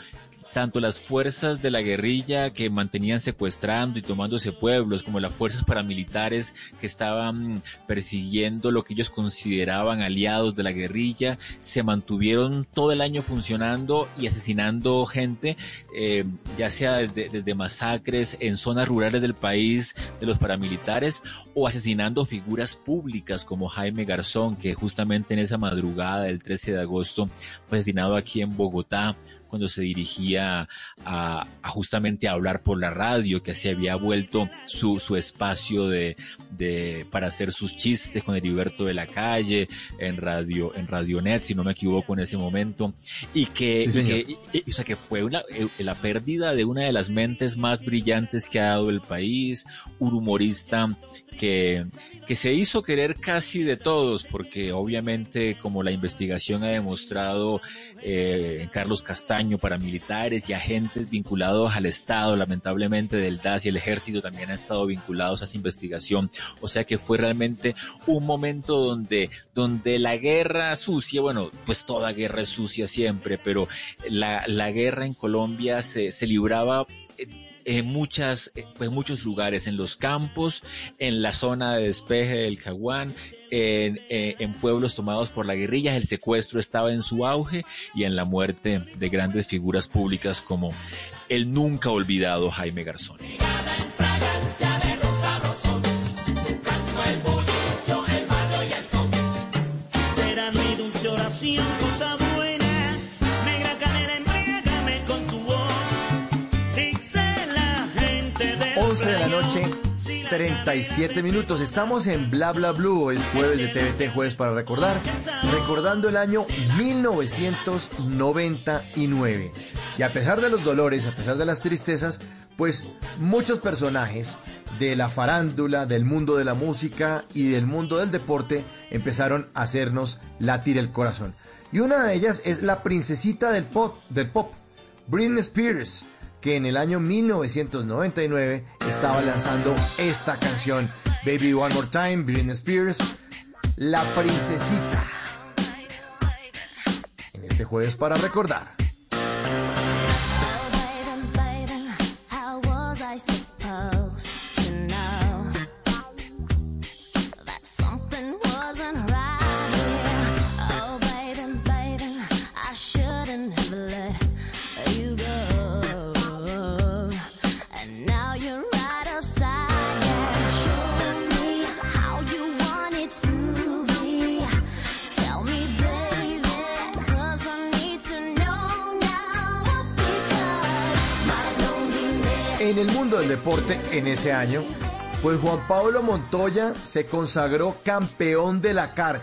tanto las fuerzas de la guerrilla que mantenían secuestrando y tomándose pueblos, como las fuerzas paramilitares que estaban persiguiendo lo que ellos consideraban aliados de la guerrilla, se mantuvieron todo el año funcionando y asesinando gente, eh, ya sea desde, desde masacres en zonas rurales del país de los paramilitares o asesinando figuras públicas como Jaime Garzón, que justamente en esa madrugada del 13 de agosto fue asesinado aquí en Bogotá cuando se dirigía a, a, justamente a hablar por la radio, que se había vuelto su, su espacio de, de, para hacer sus chistes con Heriberto de la Calle, en radio, en Radionet, si no me equivoco en ese momento, y que, Sí, y señor. que y- o sea, que fue una, eh, la pérdida de una de las mentes más brillantes que ha dado el país, un humorista que, que se hizo querer casi de todos, porque obviamente como la investigación ha demostrado, eh, Carlos Castaño, paramilitares y agentes vinculados al Estado, lamentablemente del DAS y el ejército también han estado vinculados a esa investigación. O sea que fue realmente un momento donde, donde la guerra sucia, bueno, pues toda guerra es sucia siempre, pero la, la guerra en Colombia se, se libraba en muchas, en muchos lugares, en los campos, en la zona de despeje del Caguán, en, en, en pueblos tomados por la guerrilla, el secuestro estaba en su auge y en la muerte de grandes figuras públicas como el nunca olvidado Jaime Garzón. 11 de la noche, 37 minutos. Estamos en Bla Bla Blue, es jueves de TVT, jueves para recordar. Recordando el año 1999. Y a pesar de los dolores, a pesar de las tristezas, pues muchos personajes de la farándula, del mundo de la música y del mundo del deporte empezaron a hacernos latir el corazón. Y una de ellas es la princesita del pop, del pop Britney Spears, que en el año 1999 estaba lanzando esta canción, Baby One More Time, Britney Spears, La Princesita. En este jueves para recordar. Deporte en ese año, pues Juan Pablo Montoya se consagró campeón de la kart.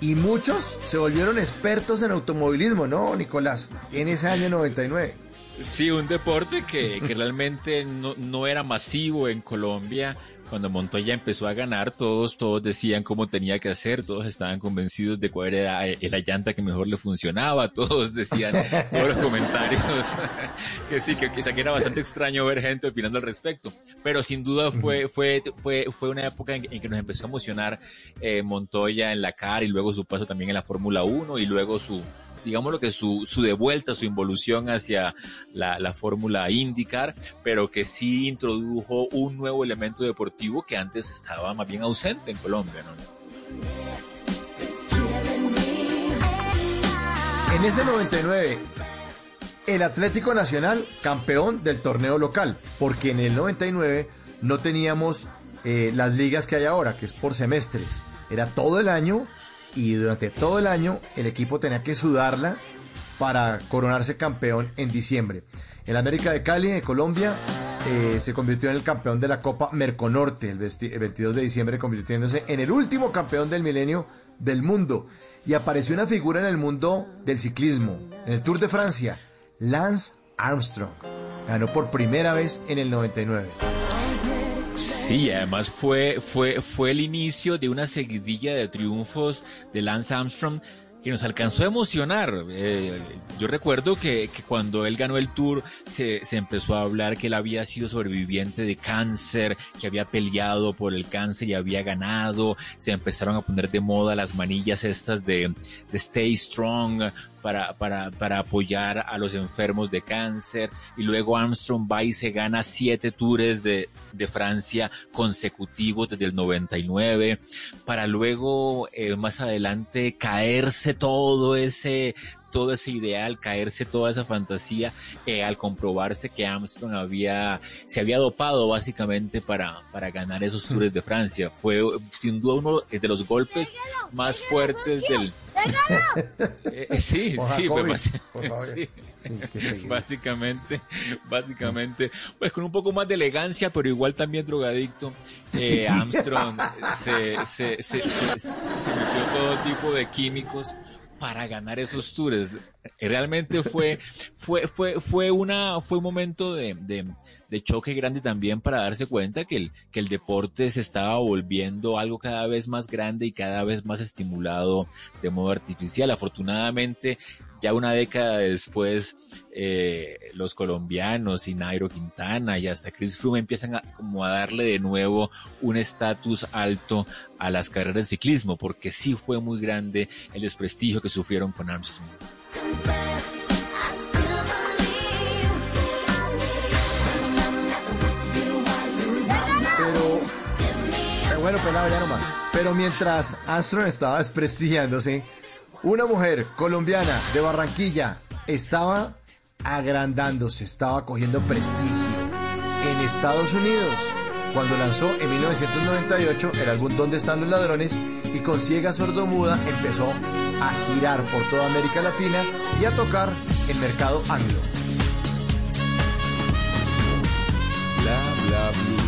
Y muchos se volvieron expertos en automovilismo, ¿no, Nicolás? En ese año 99. Sí, un deporte que, que realmente no, no era masivo en Colombia. Cuando Montoya empezó a ganar, todos, todos decían cómo tenía que hacer, todos estaban convencidos de cuál era la llanta que mejor le funcionaba, todos decían, todos los comentarios, que sí, que quizá que era bastante extraño ver gente opinando al respecto. Pero sin duda fue, fue, fue, fue una época en, en que nos empezó a emocionar eh, Montoya en la CAR y luego su paso también en la Fórmula 1 y luego su, digamos lo que su, su devuelta, su involución hacia la, la fórmula IndyCar, pero que sí introdujo un nuevo elemento deportivo que antes estaba más bien ausente en Colombia. En ese 99, el Atlético Nacional campeón del torneo local, porque en el 99 no teníamos eh, las ligas que hay ahora, que es por semestres. Era todo el año y durante todo el año el equipo tenía que sudarla para coronarse campeón en diciembre. El América de Cali, de Colombia, eh, se convirtió en el campeón de la Copa Merconorte el, vesti- el 22 de diciembre, convirtiéndose en el último campeón del milenio del mundo. Y apareció una figura en el mundo del ciclismo, en el Tour de Francia, Lance Armstrong. Ganó por primera vez en el 99. Sí, además fue, fue, fue el inicio de una seguidilla de triunfos de Lance Armstrong que nos alcanzó a emocionar. Eh, yo recuerdo que, que, cuando él ganó el tour se, se, empezó a hablar que él había sido sobreviviente de cáncer, que había peleado por el cáncer y había ganado. Se empezaron a poner de moda las manillas estas de, de Stay Strong para, para, para apoyar a los enfermos de cáncer. Y luego Armstrong va y se gana siete tours de, de Francia consecutivos desde el 99, para luego eh, más adelante caerse todo ese todo ese ideal, caerse toda esa fantasía eh, al comprobarse que Armstrong había, se había dopado básicamente para, para ganar esos tours de Francia. Fue sin duda uno de los golpes más fuertes del... Eh, sí, sí, pues, sí. Sí, básicamente, básicamente, pues con un poco más de elegancia, pero igual también drogadicto, eh, Armstrong se, se, se, se, metió todo tipo de químicos para ganar esos tours. Realmente fue, fue, fue, fue una, fue un momento de, de, de, choque grande también para darse cuenta que el, que el deporte se estaba volviendo algo cada vez más grande y cada vez más estimulado de modo artificial. Afortunadamente, ya una década después, eh, los colombianos y Nairo Quintana y hasta Chris Froome empiezan a, como a darle de nuevo un estatus alto a las carreras de ciclismo, porque sí fue muy grande el desprestigio que sufrieron con Armstrong. Bueno, pelado ya nomás. Pero mientras Armstrong estaba desprestigiándose, una mujer colombiana de Barranquilla estaba agrandándose, estaba cogiendo prestigio en Estados Unidos cuando lanzó en 1998 el álbum ¿Dónde están los ladrones? y con ciega sordomuda empezó a girar por toda América Latina y a tocar el mercado anglo. Bla bla blue.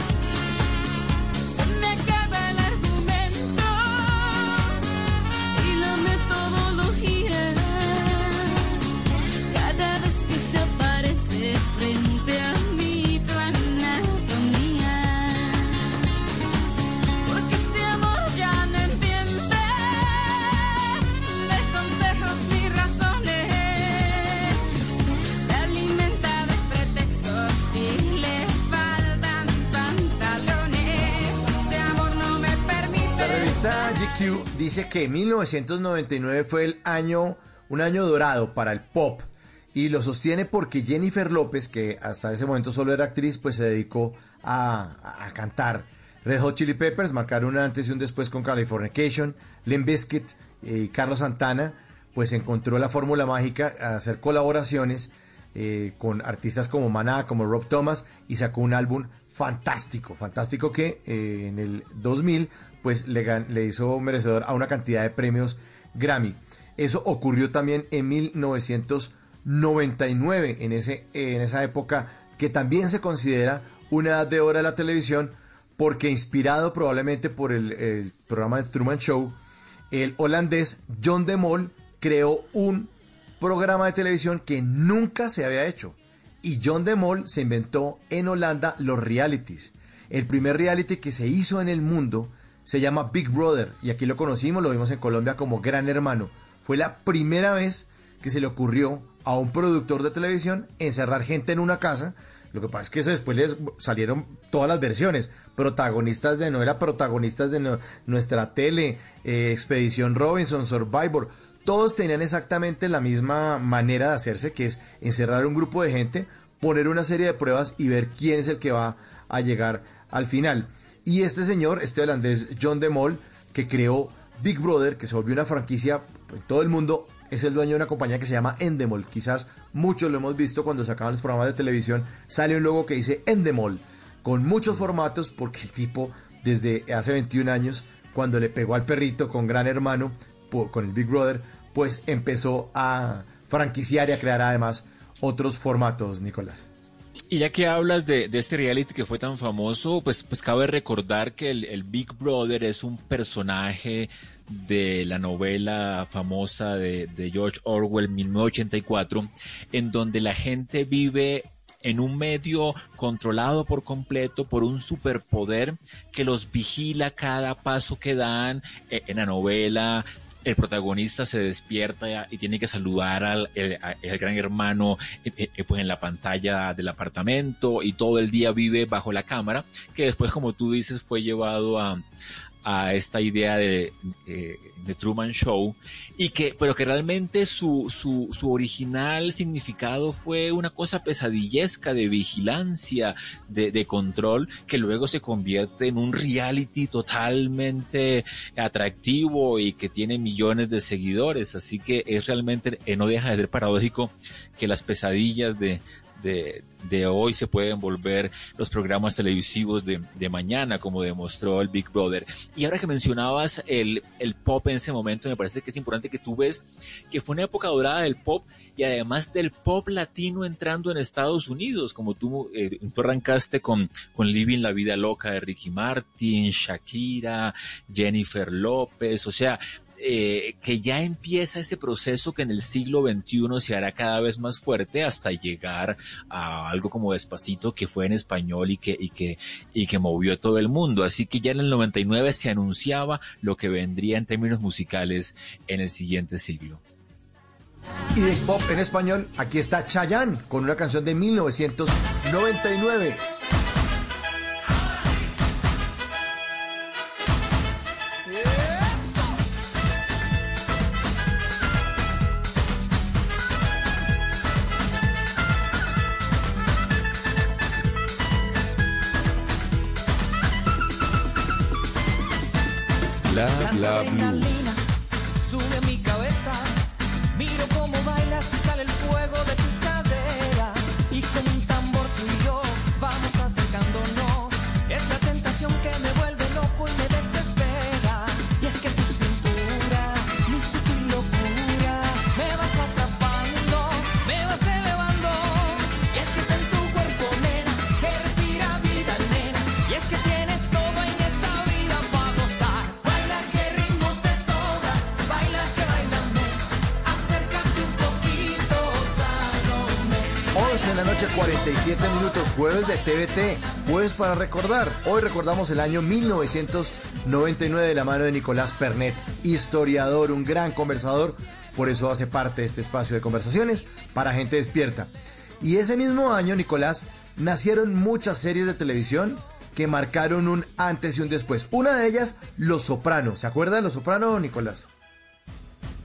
Dice que 1999 fue el año un año dorado para el pop y lo sostiene porque Jennifer López, que hasta ese momento solo era actriz, pues se dedicó a, cantar. Red Hot Chili Peppers marcaron un antes y un después con Californication, Limp Bizkit y Carlos Santana, pues encontró la fórmula mágica a hacer colaboraciones eh, con artistas como Maná, como Rob Thomas, y sacó un álbum fantástico, fantástico que eh, en el 2000 pues le, le hizo merecedor a una cantidad de premios Grammy. Eso ocurrió también en 1900 99 en, ese, en esa época que también se considera una edad de oro de la televisión porque inspirado probablemente por el, el programa de Truman Show, el holandés John de Mol creó un programa de televisión que nunca se había hecho. Y John de Mol se inventó en Holanda los realities. El primer reality que se hizo en el mundo se llama Big Brother y aquí lo conocimos, lo vimos en Colombia como Gran Hermano. Fue la primera vez que se le ocurrió a un productor de televisión encerrar gente en una casa. Lo que pasa es que eso después les salieron todas las versiones. Protagonistas de novela, protagonistas de nuestra tele, eh, Expedición Robinson, Survivor. Todos tenían exactamente la misma manera de hacerse, que es encerrar un grupo de gente, poner una serie de pruebas y ver quién es el que va a llegar al final. Y este señor, este holandés John de Mol, que creó Big Brother, que se volvió una franquicia en todo el mundo, es el dueño de una compañía que se llama Endemol. Quizás muchos lo hemos visto cuando sacaban los programas de televisión. Sale un logo que dice Endemol, con muchos formatos, porque el tipo desde hace 21 años, cuando le pegó al perrito con Gran Hermano, con el Big Brother, pues empezó a franquiciar y a crear además otros formatos, Nicolás. Y ya que hablas de, de, este reality que fue tan famoso, pues, pues cabe recordar que el, el Big Brother es un personaje de la novela famosa de, de, George Orwell 1984, en donde la gente vive en un medio controlado por completo por un superpoder que los vigila cada paso que dan eh, en la novela. El protagonista se despierta y tiene que saludar al el- gran hermano eh, eh, pues en la pantalla del apartamento y todo el día vive bajo la cámara, que después, como tú dices, fue llevado a, a esta idea de, eh, de Truman Show y que pero que realmente su, su, su original significado fue una cosa pesadillesca de vigilancia de, de control que luego se convierte en un reality totalmente atractivo y que tiene millones de seguidores. Así que es realmente eh, no deja de ser paradójico que las pesadillas de, de, de hoy se pueden volver los programas televisivos de, de mañana, como demostró el Big Brother. Y ahora que mencionabas el, el pop en ese momento, me parece que es importante que tú ves que fue una época dorada del pop y además del pop latino entrando en Estados Unidos, como tú, eh, tú arrancaste con, con Living la Vida Loca de Ricky Martin, Shakira, Jennifer López, o sea, eh, que ya empieza ese proceso que en el siglo XXI se hará cada vez más fuerte hasta llegar a algo como Despacito que fue en español y que, y que, y que movió todo el mundo. Así que ya en el 99 se anunciaba lo que vendría en términos musicales en el siguiente siglo. Y de pop en español, aquí está Chayanne con una canción de 1999. Bla para recordar. Hoy recordamos el año 1999 de la mano de Nicolás Pernet, historiador, un gran conversador, por eso hace parte de este espacio de conversaciones para gente despierta. Y ese mismo año, Nicolás, nacieron muchas series de televisión que marcaron un antes y un después. Una de ellas, Los Sopranos. ¿Se acuerda de Los Sopranos, Nicolás?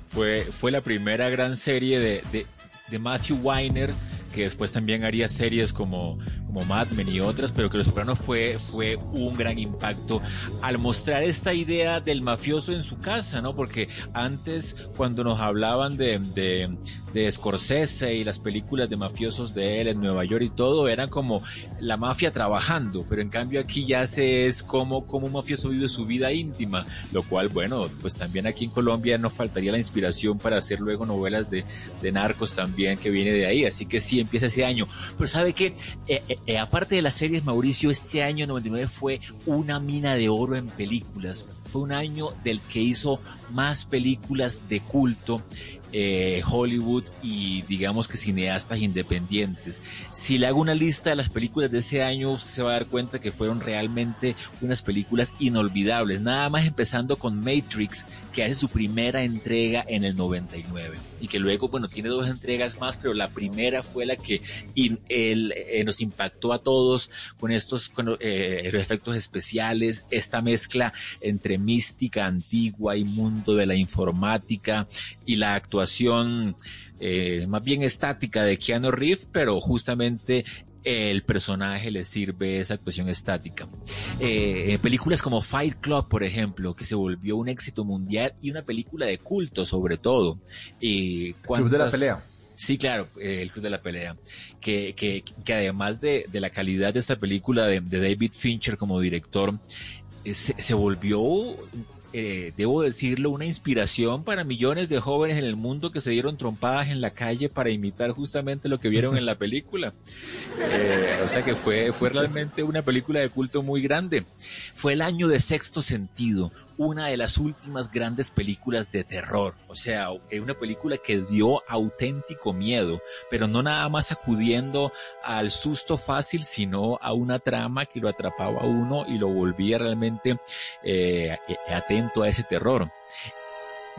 Fue, fue la primera gran serie de, de, de Matthew Weiner, que después también haría series como, como Mad Men y otras, pero que Los Sopranos fue, fue un gran impacto al mostrar esta idea del mafioso en su casa, ¿no? Porque antes, cuando nos hablaban de, de Scorsese y las películas de mafiosos de él en Nueva York y todo, eran como la mafia trabajando, pero en cambio aquí ya se es como, como un mafioso vive su vida íntima, lo cual, bueno, pues también aquí en Colombia no faltaría la inspiración para hacer luego novelas de, de narcos también que viene de ahí, así que sí, empieza ese año. Pero sabe que, eh, eh, eh, aparte de las series, Mauricio, este año 99 fue una mina de oro en películas. Fue un año del que hizo más películas de culto eh, Hollywood y digamos que cineastas independientes. Si le hago una lista de las películas de ese año, se va a dar cuenta que fueron realmente unas películas inolvidables. Nada más empezando con Matrix, que hace su primera entrega en el 99 y que luego, bueno, tiene dos entregas más, pero la primera fue la que in- el- eh, nos impactó a todos con estos con, eh, efectos especiales, esta mezcla entre mística antigua y mundo de la informática y la actuación eh, más bien estática de Keanu Reeves, pero justamente el personaje le sirve esa actuación estática. Eh, películas como Fight Club, por ejemplo, que se volvió un éxito mundial y una película de culto sobre todo. Eh, Club de la ¿cuántas- Pelea. Sí, claro, eh, el Club de la Pelea. Que, que, que además de, de la calidad de esta película de, de David Fincher como director, eh, se, se volvió eh, debo decirlo, una inspiración para millones de jóvenes en el mundo que se dieron trompadas en la calle para imitar justamente lo que vieron en la película. Eh, o sea que fue, fue realmente una película de culto muy grande. Fue el año de Sexto Sentido, una de las últimas grandes películas de terror. O sea, es una película que dio auténtico miedo, pero no nada más acudiendo al susto fácil, sino a una trama que lo atrapaba a uno y lo volvía realmente eh, atento a ese terror.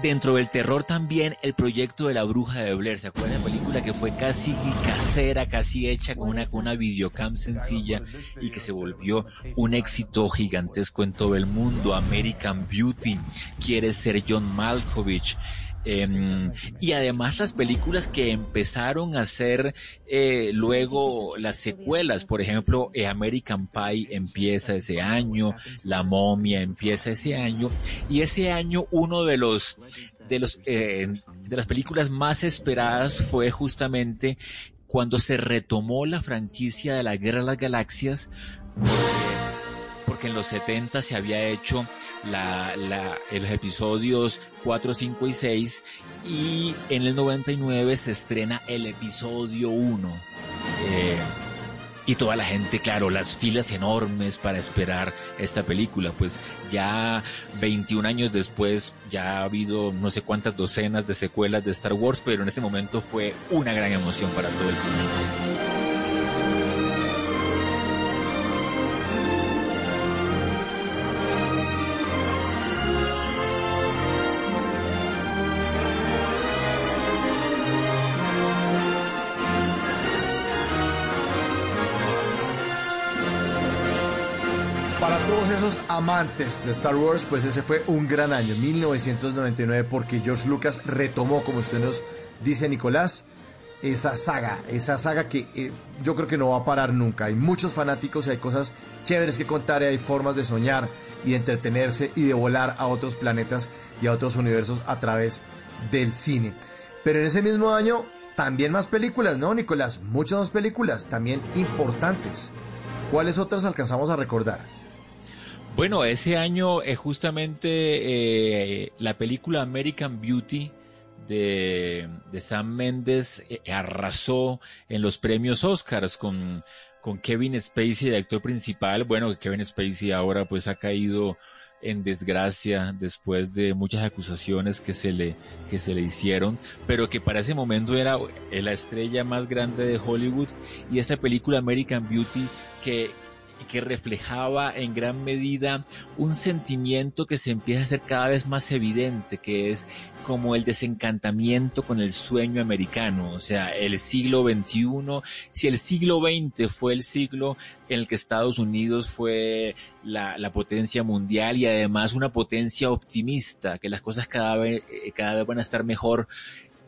Dentro del terror también el proyecto de la bruja de Blair, ¿se acuerdan? La película que fue casi casera, casi hecha con una, con una videocam sencilla y que se volvió un éxito gigantesco en todo el mundo. American Beauty, quiere ser John Malkovich. Eh, y además las películas que empezaron a hacer eh, luego las secuelas, por ejemplo, eh, American Pie empieza ese año, La momia empieza ese año, y ese año uno de los de los de las películas más esperadas fue justamente cuando se retomó la franquicia de la Guerra de las Galaxias en los 70 se había hecho los episodios 4, 5 y 6 y en el 99 se estrena el episodio 1. Eh, y toda la gente, claro, las filas enormes para esperar esta película. Pues ya 21 años después ya ha habido no sé cuántas docenas de secuelas de Star Wars, pero en ese momento fue una gran emoción para todo el público. Amantes de Star Wars, pues ese fue un gran año, 1999, porque George Lucas retomó, como usted nos dice, Nicolás, esa saga, esa saga que eh, yo creo que no va a parar nunca. Hay muchos fanáticos y hay cosas chéveres que contar y hay formas de soñar y de entretenerse y de volar a otros planetas y a otros universos a través del cine. Pero en ese mismo año, también más películas, ¿no, Nicolás? Muchas más películas, también importantes. ¿Cuáles otras alcanzamos a recordar? Bueno, ese año es justamente eh, la película American Beauty de, de Sam Mendes eh, arrasó en los premios Oscars con, con Kevin Spacey de actor principal. Bueno, Kevin Spacey ahora pues ha caído en desgracia después de muchas acusaciones que se le que se le hicieron, pero que para ese momento era la estrella más grande de Hollywood y esa película American Beauty que que reflejaba en gran medida un sentimiento que se empieza a hacer cada vez más evidente, que es como el desencantamiento con el sueño americano, o sea, el siglo XXI, si el siglo XX fue el siglo en el que Estados Unidos fue la, potencia mundial y además una potencia optimista, que las cosas cada vez, cada vez van a estar mejor,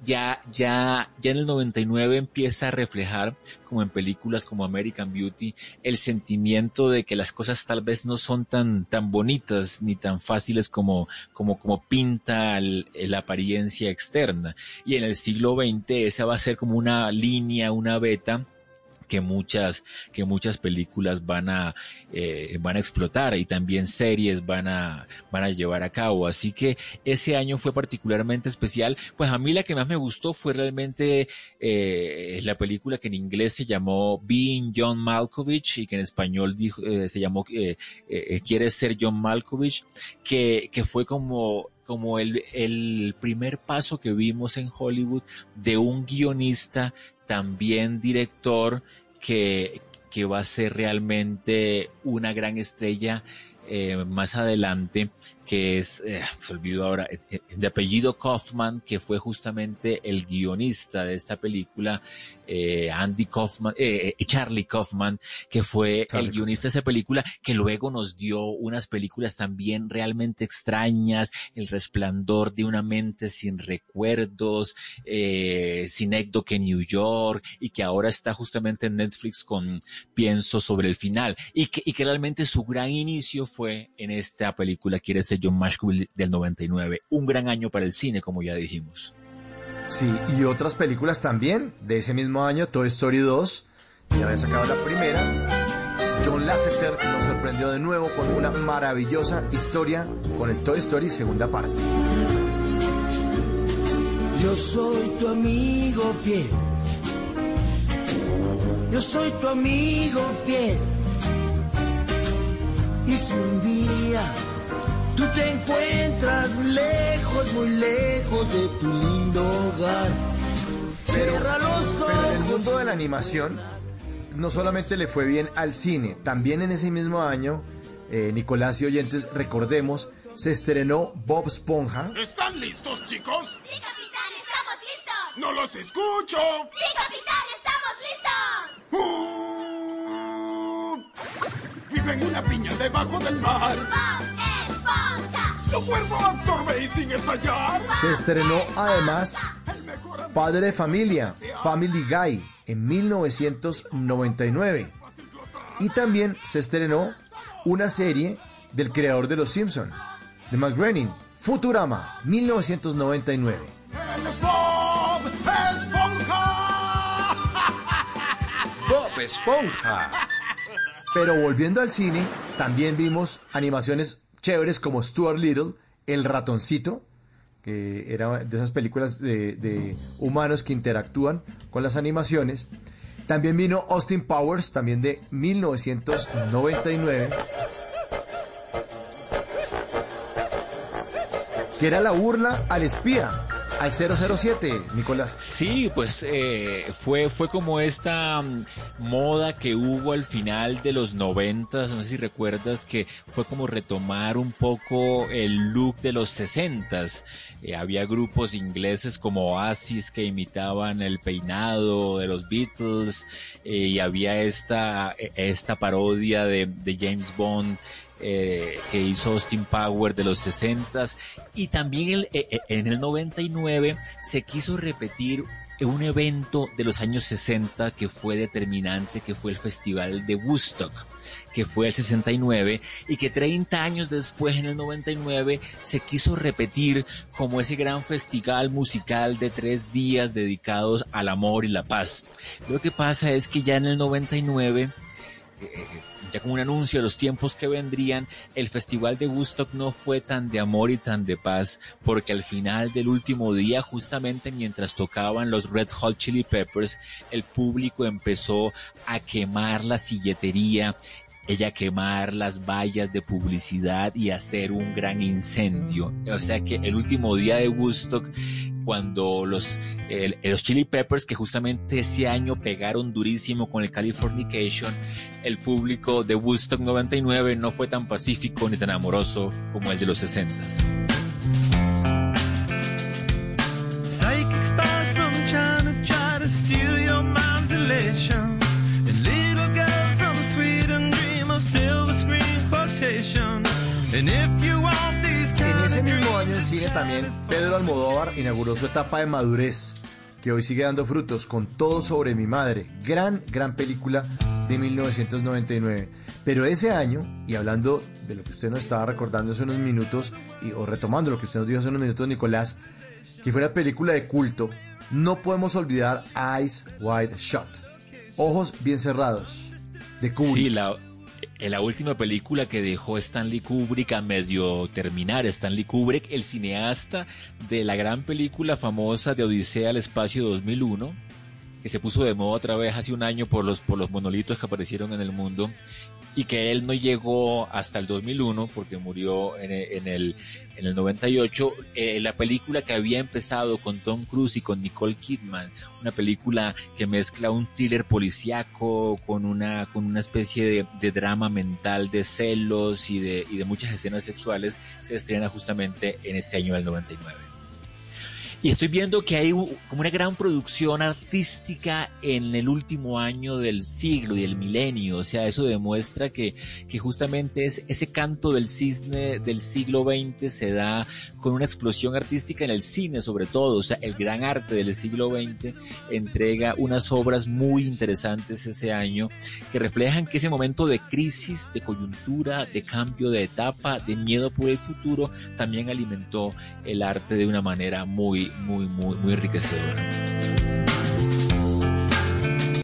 ya, ya, ya en el 99 empieza a reflejar, como en películas como American Beauty, el sentimiento de que las cosas tal vez no son tan, tan bonitas ni tan fáciles como, como, como pinta el, la apariencia externa. Y en el siglo XX esa va a ser como una línea, una beta que muchas, que muchas películas van a, eh, van a explotar y también series van a, van a llevar a cabo. Así que ese año fue particularmente especial. Pues a mí la que más me gustó fue realmente eh, la película que en inglés se llamó Being John Malkovich y que en español dijo, eh, se llamó eh, eh, Quiere ser John Malkovich, que, que fue como como el, el primer paso que vimos en Hollywood de un guionista también director que, que va a ser realmente una gran estrella eh, más adelante, que es, eh, se olvidó ahora, eh, de apellido Kaufman, que fue justamente el guionista de esta película, eh, Andy Kaufman, eh, Charlie Kaufman, que fue Charlie el guionista de esa película, que luego nos dio unas películas también realmente extrañas, El resplandor de una mente sin recuerdos, eh, Sinécdoque New York, y que ahora está justamente en Netflix con Pienso sobre el final, y que, y que realmente su gran inicio fue en esta película, quiere ser John Mashkeville del 99, un gran año para el cine, como ya dijimos. Sí, y otras películas también de ese mismo año, Toy Story 2, ya había sacado la primera. John Lasseter nos sorprendió de nuevo con una maravillosa historia con el Toy Story segunda parte. Yo soy tu amigo fiel. Yo soy tu amigo fiel. Y si un día tú te encuentras lejos, muy lejos de tu lindo hogar, cierra los Pero en el mundo de la animación, no solamente le fue bien al cine, también en ese mismo año, eh, Nicolás y oyentes, recordemos, se estrenó Bob Esponja. ¿Están listos, chicos? Sí, capitán, estamos listos. ¡No los escucho! Sí, capitán, estamos listos. Vive en una piña debajo del mar. Bob. Su cuerpo absorbe y sin estallar. Se estrenó además Padre de Familia, Family Guy, en 1999. Y también se estrenó una serie del creador de Los Simpson, de Matt Groening, Futurama, 1999. ¡Él es Bob Esponja! Bob Esponja. Pero volviendo al cine, también vimos animaciones chéveres como Stuart Little, El ratoncito, que era de esas películas de, humanos que interactúan con las animaciones. También vino Austin Powers, también de 1999. Que era la burla al espía, al 007, Nicolás. Sí, pues eh, fue, fue como esta mm, moda que hubo al final de los noventas, no sé si recuerdas que fue como retomar un poco el look de los sesentas. Eh, había grupos ingleses como Oasis que imitaban el peinado de los Beatles eh, y había esta, eh, esta parodia de James Bond eh, que hizo Austin Power de los 60 y también el- eh, eh, en el 99 se quiso repetir un evento de los años 60 que fue determinante, que fue el Festival de Woodstock que fue el 69 y que 30 años después en el 99 se quiso repetir como ese gran festival musical de tres días dedicados al amor y la paz. Lo que pasa es que ya en el 99 eh, ya como un anuncio de los tiempos que vendrían, el festival de Woodstock no fue tan de amor y tan de paz, porque al final del último día, justamente mientras tocaban los Red Hot Chili Peppers, el público empezó a quemar la silletería, ella quemar las vallas de publicidad y hacer un gran incendio. O sea que el último día de Woodstock, cuando los, el- los Chili Peppers, que justamente ese año pegaron durísimo con el Californication, el público de Woodstock 99 no fue tan pacífico ni tan amoroso como el de los 60s. Año en cine también Pedro Almodóvar inauguró su etapa de madurez, que hoy sigue dando frutos con Todo sobre mi madre. Gran, gran película de 1999. Pero ese año, y hablando de lo que usted nos estaba recordando hace unos minutos, y, o retomando lo que usted nos dijo hace unos minutos, Nicolás, que fue una película de culto, no podemos olvidar Eyes Wide Shut. Ojos bien cerrados. De Kubrick. Sí, la, eh, la última película que dejó Stanley Kubrick a medio terminar. Stanley Kubrick, el cineasta de la gran película famosa de Odisea al Espacio 2001, que se puso de moda otra vez hace un año por los, por los monolitos que aparecieron en el mundo y que él no llegó hasta el 2001 porque murió en el, en el, en el 98. Eh, la película que había empezado con Tom Cruise y con Nicole Kidman, una película que mezcla un thriller policíaco con una, con una especie de, de drama mental de celos y de, y de muchas escenas sexuales, se estrena justamente en ese año del 99. Y estoy viendo que hay como una gran producción artística en el último año del siglo y del milenio. O sea, eso demuestra que, que justamente es ese canto del cisne del siglo XX se da con una explosión artística en el cine, sobre todo. O sea, el gran arte del siglo XX entrega unas obras muy interesantes ese año que reflejan que ese momento de crisis, de coyuntura, de cambio de etapa, de miedo por el futuro, también alimentó el arte de una manera muy, muy, muy, muy enriquecedora.